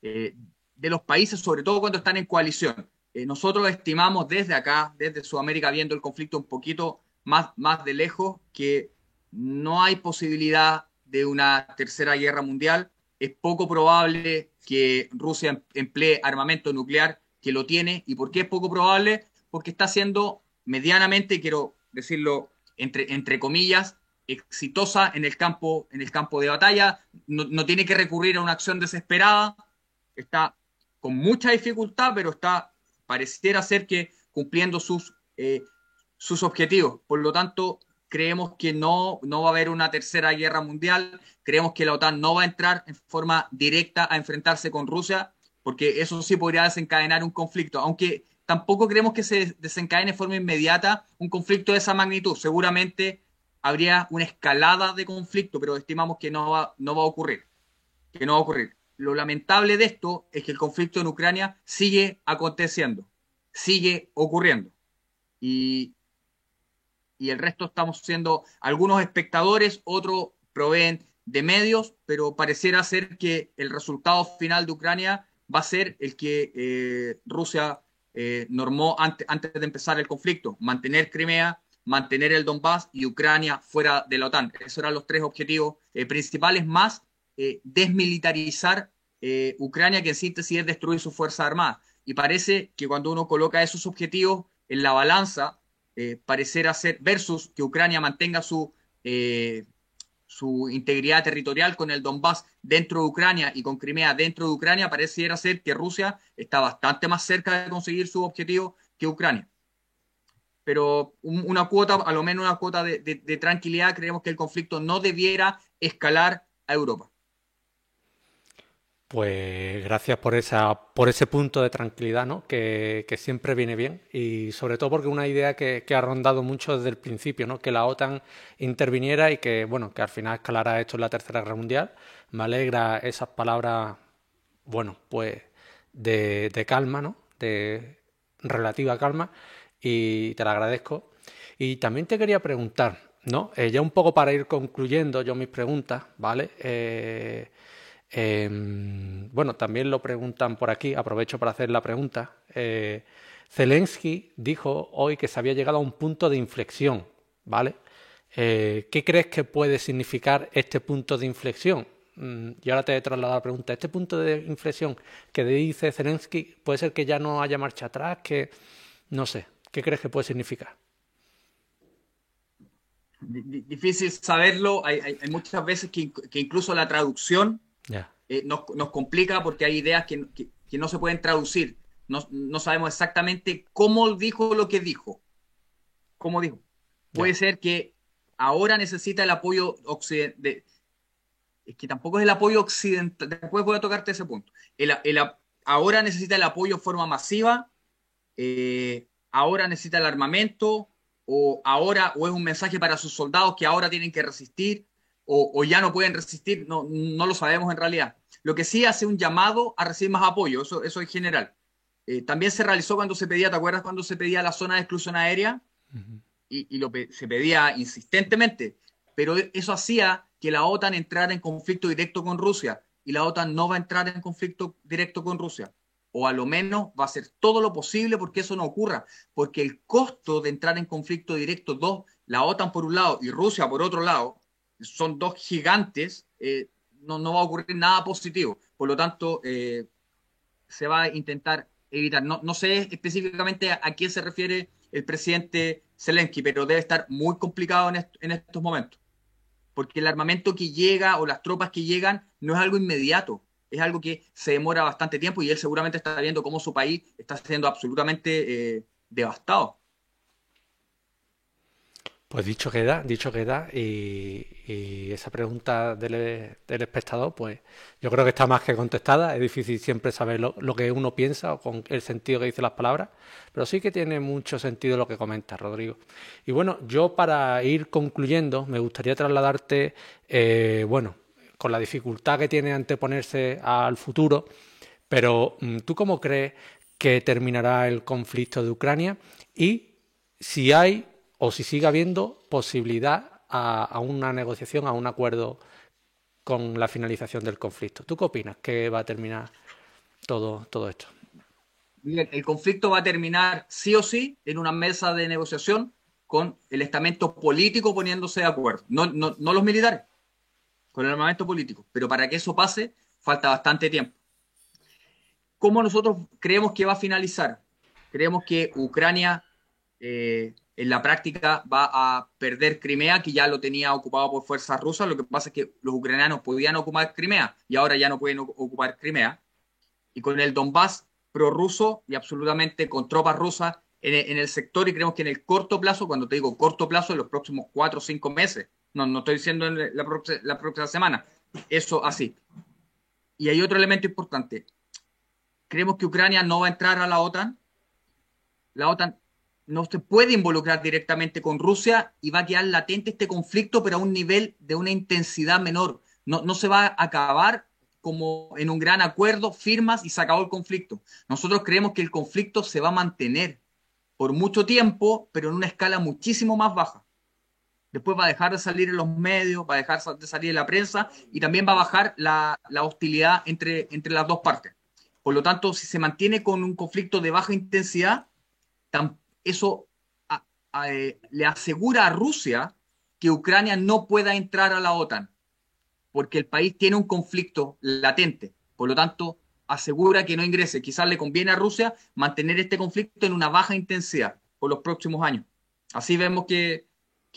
eh, de los países, sobre todo cuando están en coalición. Eh, nosotros estimamos desde acá, desde Sudamérica, viendo el conflicto un poquito más, más de lejos, que no hay posibilidad de una tercera guerra mundial. Es poco probable que Rusia em, emplee armamento nuclear, que lo tiene. ¿Y por qué es poco probable? Porque está siendo medianamente, quiero decirlo entre, entre comillas, exitosa en el campo, en el campo de batalla, no, tiene que recurrir a una acción desesperada, está con mucha dificultad, pero está, pareciera ser que cumpliendo sus, eh, sus objetivos. Por lo tanto, creemos que no, no va a haber una tercera guerra mundial, creemos que la OTAN no va a entrar en forma directa a enfrentarse con Rusia, porque eso sí podría desencadenar un conflicto, aunque tampoco creemos que se desencadene de forma inmediata un conflicto de esa magnitud. Seguramente habría una escalada de conflicto, pero estimamos que no va, no va a ocurrir. Que no va a ocurrir. Lo lamentable de esto es que el conflicto en Ucrania sigue aconteciendo, sigue ocurriendo. Y, y el resto estamos siendo algunos espectadores, otros proveen de medios, pero pareciera ser que el resultado final de Ucrania va a ser el que eh, Rusia eh, normó antes, antes de empezar el conflicto, mantener Crimea, mantener el Donbass y Ucrania fuera de la OTAN. Esos eran los tres objetivos eh, principales, más desmilitarizar Ucrania, que en síntesis es destruir su fuerza armada. Y parece que cuando uno coloca esos objetivos en la balanza, eh, parecer ser versus que Ucrania mantenga su, eh, su integridad territorial con el Donbass dentro de Ucrania y con Crimea dentro de Ucrania, pareciera ser que Rusia está bastante más cerca de conseguir su objetivo que Ucrania. Pero una cuota, a lo menos una cuota de tranquilidad, creemos que el conflicto no debiera escalar a Europa. Pues gracias por esa, por ese punto de tranquilidad, ¿no? Que, siempre viene bien y sobre todo porque una idea que, ha rondado mucho desde el principio, ¿no? Que la OTAN interviniera y que, bueno, que al final escalara esto en la Tercera Guerra Mundial. Me alegra esas palabras, bueno, pues de, calma, ¿no? De relativa calma y te la agradezco. Y también te quería preguntar, ¿no? Eh, ya un poco para ir concluyendo yo mis preguntas, ¿vale? Eh, Em, bueno, también lo preguntan por aquí, aprovecho para hacer la pregunta. Eh, Zelensky dijo hoy que se había llegado a un punto de inflexión, ¿vale? Eh, ¿Qué crees que puede significar este punto de inflexión? Mm, y ahora te he trasladado la pregunta. ¿Este punto de inflexión que dice Zelensky puede ser que ya no haya marcha atrás? Que no sé, ¿qué crees que puede significar? Difícil saberlo. Hay, muchas veces que incluso la traducción eh, nos, complica porque hay ideas que, no se pueden traducir. No, sabemos exactamente cómo dijo lo que dijo. ¿Cómo dijo? Puede ser que ahora necesita el apoyo occidental. Es que tampoco es el apoyo occidental. Después voy a tocarte ese punto. ahora necesita el apoyo de forma masiva. Eh, ahora necesita el armamento. O ahora, o es un mensaje para sus soldados que ahora tienen que resistir o, ya no pueden resistir, no, no lo sabemos en realidad. Lo que sí hace un llamado a recibir más apoyo, eso, eso en general. Eh, también se realizó cuando se pedía, ¿te acuerdas cuando se pedía la zona de exclusión aérea? Y, y lo, se pedía insistentemente, pero eso hacía que la OTAN entrara en conflicto directo con Rusia y la OTAN no va a entrar en conflicto directo con Rusia. O a lo menos va a hacer todo lo posible porque eso no ocurra, porque el costo de entrar en conflicto directo, dos, la OTAN por un lado y Rusia por otro lado, son dos gigantes, eh, no, no, va a ocurrir nada positivo. Por lo tanto, eh, se va a intentar evitar. No, no sé específicamente a, quién se refiere el presidente Zelensky, pero debe estar muy complicado en, en estos momentos. Porque el armamento que llega o las tropas que llegan no es algo inmediato, es algo que se demora bastante tiempo y él seguramente está viendo cómo su país está siendo absolutamente eh, devastado. Pues dicho queda, dicho queda, y, y esa pregunta del, espectador, pues yo creo que está más que contestada. Es difícil siempre saber lo, que uno piensa o con el sentido que dicen las palabras, pero sí que tiene mucho sentido lo que comenta Rodrigo. Y bueno, yo para ir concluyendo, me gustaría trasladarte, eh, bueno, con la dificultad que tiene anteponerse al futuro, pero mm, ¿tú cómo crees que terminará el conflicto de Ucrania y si hay o si sigue habiendo posibilidad a, una negociación, a un acuerdo con la finalización del conflicto. ¿Tú qué opinas? ¿Qué va a terminar todo, todo esto? el conflicto va a terminar sí o sí en una mesa de negociación con el estamento político poniéndose de acuerdo, no, no, no los militares, con el armamento político. Pero para que eso pase, falta bastante tiempo. ¿Cómo nosotros creemos que va a finalizar? Creemos que Ucrania eh, en la práctica va a perder Crimea, que ya lo tenía ocupado por fuerzas rusas. Lo que pasa es que los ucranianos podían ocupar Crimea y ahora ya no pueden ocupar Crimea. Y con el Donbass prorruso y absolutamente con tropas rusas en, el sector y creemos que en el corto plazo, cuando te digo corto plazo, en los próximos cuatro o cinco meses, no, no estoy diciendo en la, próxima, semana, eso así. Y hay otro elemento importante. Creemos que Ucrania no va a entrar a la OTAN. La OTAN no se puede involucrar directamente con Rusia y va a quedar latente este conflicto, pero a un nivel de una intensidad menor. No, no se va a acabar como en un gran acuerdo, firmas y se acabó el conflicto. Nosotros creemos que el conflicto se va a mantener por mucho tiempo, pero en una escala muchísimo más baja. Después va a dejar de salir en los medios, va a dejar de salir en la prensa y también va a bajar la, hostilidad entre, entre las dos partes. Por lo tanto, si se mantiene con un conflicto de baja intensidad, eso eh, le asegura a Rusia que Ucrania no pueda entrar a la OTAN, porque el país tiene un conflicto latente. Por lo tanto, asegura que no ingrese. Quizás le conviene a Rusia mantener este conflicto en una baja intensidad por los próximos años. Así vemos que,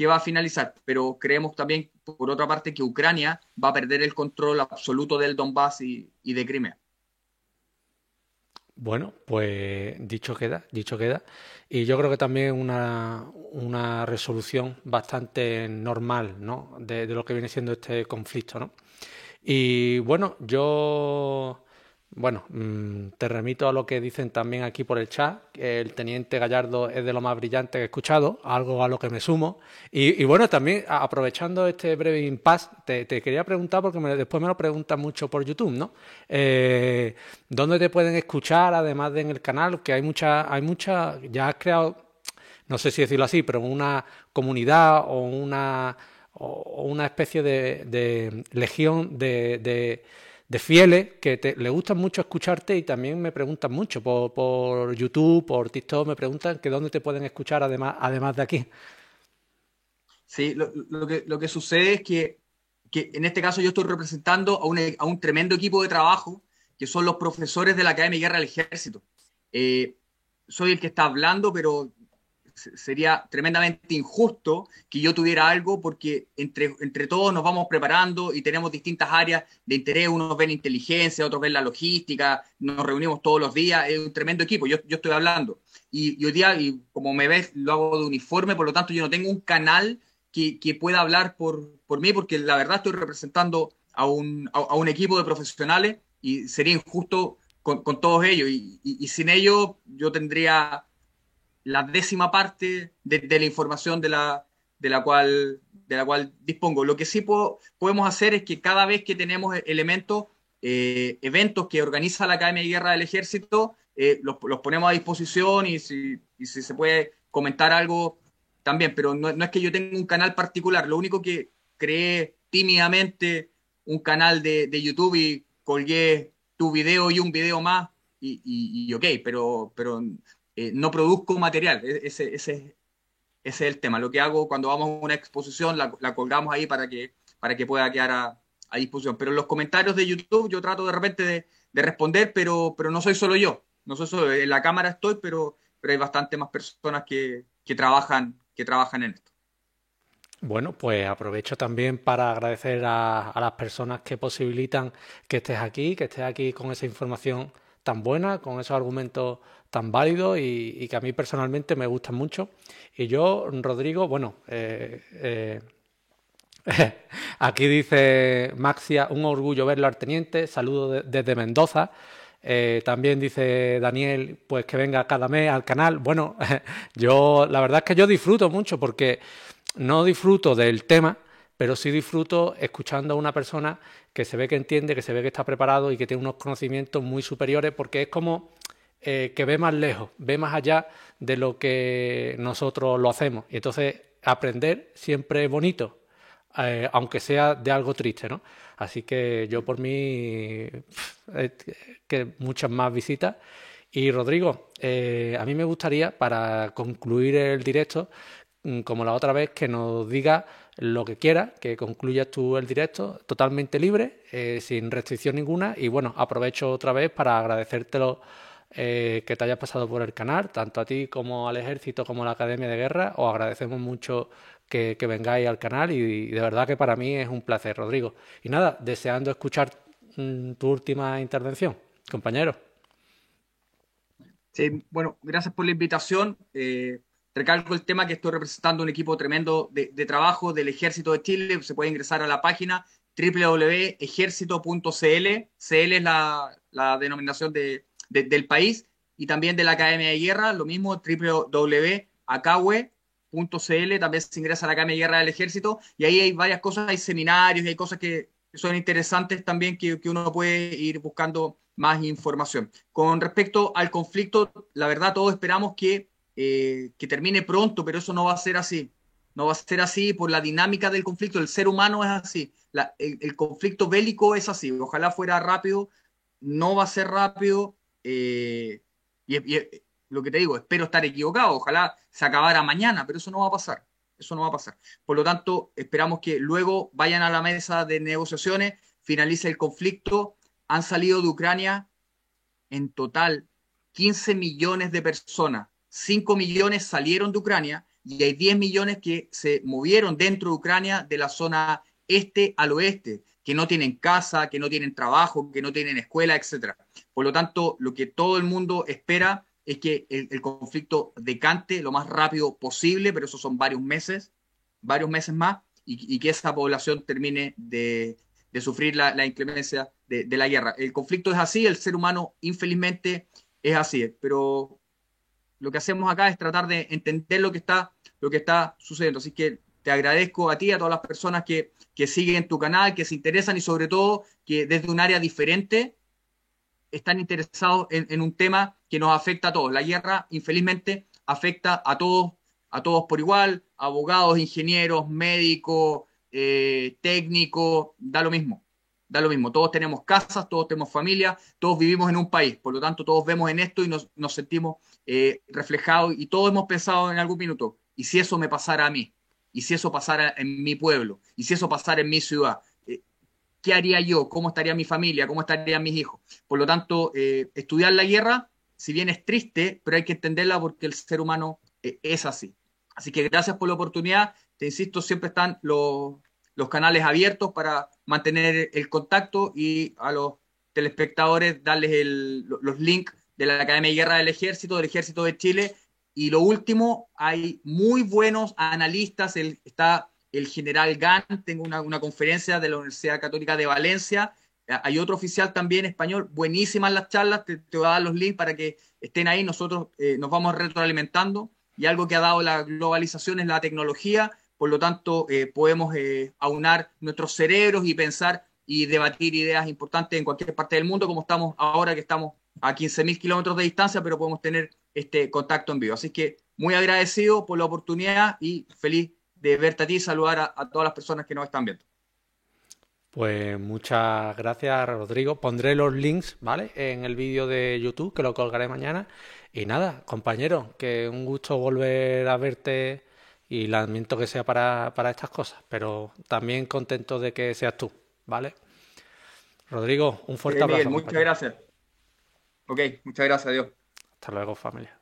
va a finalizar, pero creemos también, por otra parte, que Ucrania va a perder el control absoluto del Donbass y, de Crimea. Bueno, pues dicho queda, dicho queda. Y yo creo que también una, una resolución bastante normal, ¿no? De, lo que viene siendo este conflicto, ¿no? Y bueno, yo bueno, mm, te remito a lo que dicen también aquí por el chat. El teniente Gallardo es de lo más brillante que he escuchado, algo a lo que me sumo. Y, bueno, también aprovechando este breve impasse, te, quería preguntar, porque después me lo preguntan mucho por YouTube, ¿no? Eh, ¿Dónde te pueden escuchar, además de en el canal? Que hay mucha, hay mucha, ya has creado, no sé si decirlo así, pero una comunidad o una, o una especie de, legión de fieles que te, le gustan mucho escucharte y también me preguntan mucho por, por, YouTube, por TikTok, me preguntan que dónde te pueden escuchar además, además de aquí. Sí, lo, lo, que, lo que sucede es que, que, en este caso yo estoy representando a un, a un, tremendo equipo de trabajo que son los profesores de la Academia de Guerra del Ejército. Eh, soy el que está hablando, pero sería tremendamente injusto que yo tuviera algo porque entre, entre todos nos vamos preparando y tenemos distintas áreas de interés, unos ven inteligencia, otros ven la logística, nos reunimos todos los días, es un tremendo equipo, yo, yo estoy hablando. Y, hoy día, y como me ves, lo hago de uniforme, por lo tanto yo no tengo un canal que, que pueda hablar por, por mí, porque la verdad estoy representando a un, a, un equipo de profesionales y sería injusto con, con todos ellos. Y, y, y sin ellos yo tendría la décima parte de, la información de la, de, la cual, de la cual dispongo. Lo que sí podemos hacer es que cada vez que tenemos elementos, eh, eventos que organiza la Academia de Guerra del Ejército, eh, los, ponemos a disposición y si, si, se puede comentar algo también, pero no, es que yo tenga un canal particular, lo único que creé tímidamente un canal de, de YouTube y colgué tu video y un video más y, y, y ok, pero, pero eh, no produzco material, e-, ese, ese, es el tema. Lo que hago cuando vamos a una exposición, la, colgamos ahí para que, para que pueda quedar a, disposición. Pero en los comentarios de YouTube yo trato de repente de, responder, pero, pero no soy solo yo. No soy solo, en la cámara estoy, pero, pero hay bastante más personas que, trabajan, que trabajan en esto. Bueno, pues aprovecho también para agradecer a, a, las personas que posibilitan que estés aquí, que estés aquí con esa información tan buena, con esos argumentos tan válidos y, que a mí personalmente me gustan mucho. Y yo, Rodrigo, bueno, eh, eh, aquí dice Maxia, un orgullo verlo al teniente, saludo desde Mendoza. Eh, también dice Daniel, pues que venga cada mes al canal. Bueno, yo la verdad es que yo disfruto mucho porque no disfruto del tema, pero sí disfruto escuchando a una persona que se ve que entiende, que se ve que está preparado y que tiene unos conocimientos muy superiores, porque es como eh, que ve más lejos, ve más allá de lo que nosotros lo hacemos. Y entonces aprender siempre es bonito, eh, aunque sea de algo triste, ¿no? Así que yo por mí, que muchas más visitas. Y Rodrigo, eh, a mí me gustaría, para concluir el directo, mm, como la otra vez, que nos diga lo que quieras, que concluyas tú el directo totalmente libre, sin restricción ninguna. Y bueno, aprovecho otra vez para agradecértelo eh, que te hayas pasado por el canal, tanto a ti como al ejército como a la Academia de Guerra. Os agradecemos mucho que, vengáis al canal y, de verdad que para mí es un placer, Rodrigo. Y nada, deseando escuchar mm, tu última intervención, compañero. Sí, bueno, gracias por la invitación. Eh, recalco el tema que estoy representando un equipo tremendo de, trabajo del Ejército de Chile. Se puede ingresar a la página www.ejército.cl. CL es la, denominación del país y también de la Academia de Guerra. Lo mismo, www.acahue.cl. También se ingresa a la Academia de Guerra del Ejército y ahí hay varias cosas, hay seminarios, hay cosas que son interesantes también que, uno puede ir buscando más información. Con respecto al conflicto, la verdad todos esperamos que, eh, que termine pronto, pero eso no va a ser así. No va a ser así por la dinámica del conflicto. El ser humano es así. el, conflicto bélico es así. Ojalá fuera rápido. No va a ser rápido. Eh, y, lo que te digo, espero estar equivocado. Ojalá se acabara mañana, pero eso no va a pasar. Eso no va a pasar. Por lo tanto, esperamos que luego vayan a la mesa de negociaciones, finalice el conflicto han salido de Ucrania en total 15 millones de personas. 5 millones salieron de Ucrania y hay 10 millones que se movieron dentro de Ucrania de la zona este al oeste, que no tienen casa, que no tienen trabajo, que no tienen escuela, etc. Por lo tanto, lo que todo el mundo espera es que el, conflicto decante lo más rápido posible, pero eso son varios meses, varios meses más, y que esa población termine de, sufrir la, inclemencia de, la guerra. El conflicto es así, el ser humano infelizmente es así, pero lo que hacemos acá es tratar de entender lo que está, lo que está sucediendo. Así que te agradezco a ti, a todas las personas que, que siguen tu canal, que se interesan y sobre todo que desde un área diferente están interesados en, un tema que nos afecta a todos. La guerra, infelizmente, afecta a todos, a todos por igual, abogados, ingenieros, médicos, eh, técnico, da lo mismo, da lo mismo. Todos tenemos casas, todos tenemos familia, todos vivimos en un país, por lo tanto todos vemos en esto y nos, sentimos eh, reflejados y todos hemos pensado en algún minuto, ¿y si eso me pasara a mí? ¿Y si eso pasara en mi pueblo? ¿Y si eso pasara en mi ciudad? Eh, ¿Qué haría yo? ¿Cómo estaría mi familia? ¿Cómo estarían mis hijos? Por lo tanto, estudiar la guerra, si bien es triste, pero hay que entenderla porque el ser humano es así. Así que gracias por la oportunidad te insisto, siempre están los, canales abiertos para mantener el contacto y a los telespectadores darles los links de la Academia de Guerra del Ejército, del Ejército de Chile. Y lo último, hay muy buenos analistas, está el general Gant, tengo una, conferencia de la Universidad Católica de Valencia, hay otro oficial también español, buenísimas las charlas, te, voy a dar los links para que estén ahí, nosotros eh, nos vamos retroalimentando y algo que ha dado la globalización es la tecnología por lo tanto, eh, podemos eh, aunar nuestros cerebros y pensar y debatir ideas importantes en cualquier parte del mundo, como estamos ahora que estamos a 15.000 kilómetros de distancia, pero podemos tener este contacto en vivo. Así que muy agradecido por la oportunidad y feliz de verte a ti y saludar a, todas las personas que nos están viendo. Pues muchas gracias, Rodrigo. Pondré los links, ¿vale? En el vídeo de YouTube, que lo colgaré mañana. Y nada, compañero, que un gusto volver a verte y lamento que sea para, para estas cosas, pero también contento de que seas tú, ¿vale? Rodrigo, un fuerte abrazo. muchas gracias. Ok, muchas gracias, adiós. Hasta luego, familia.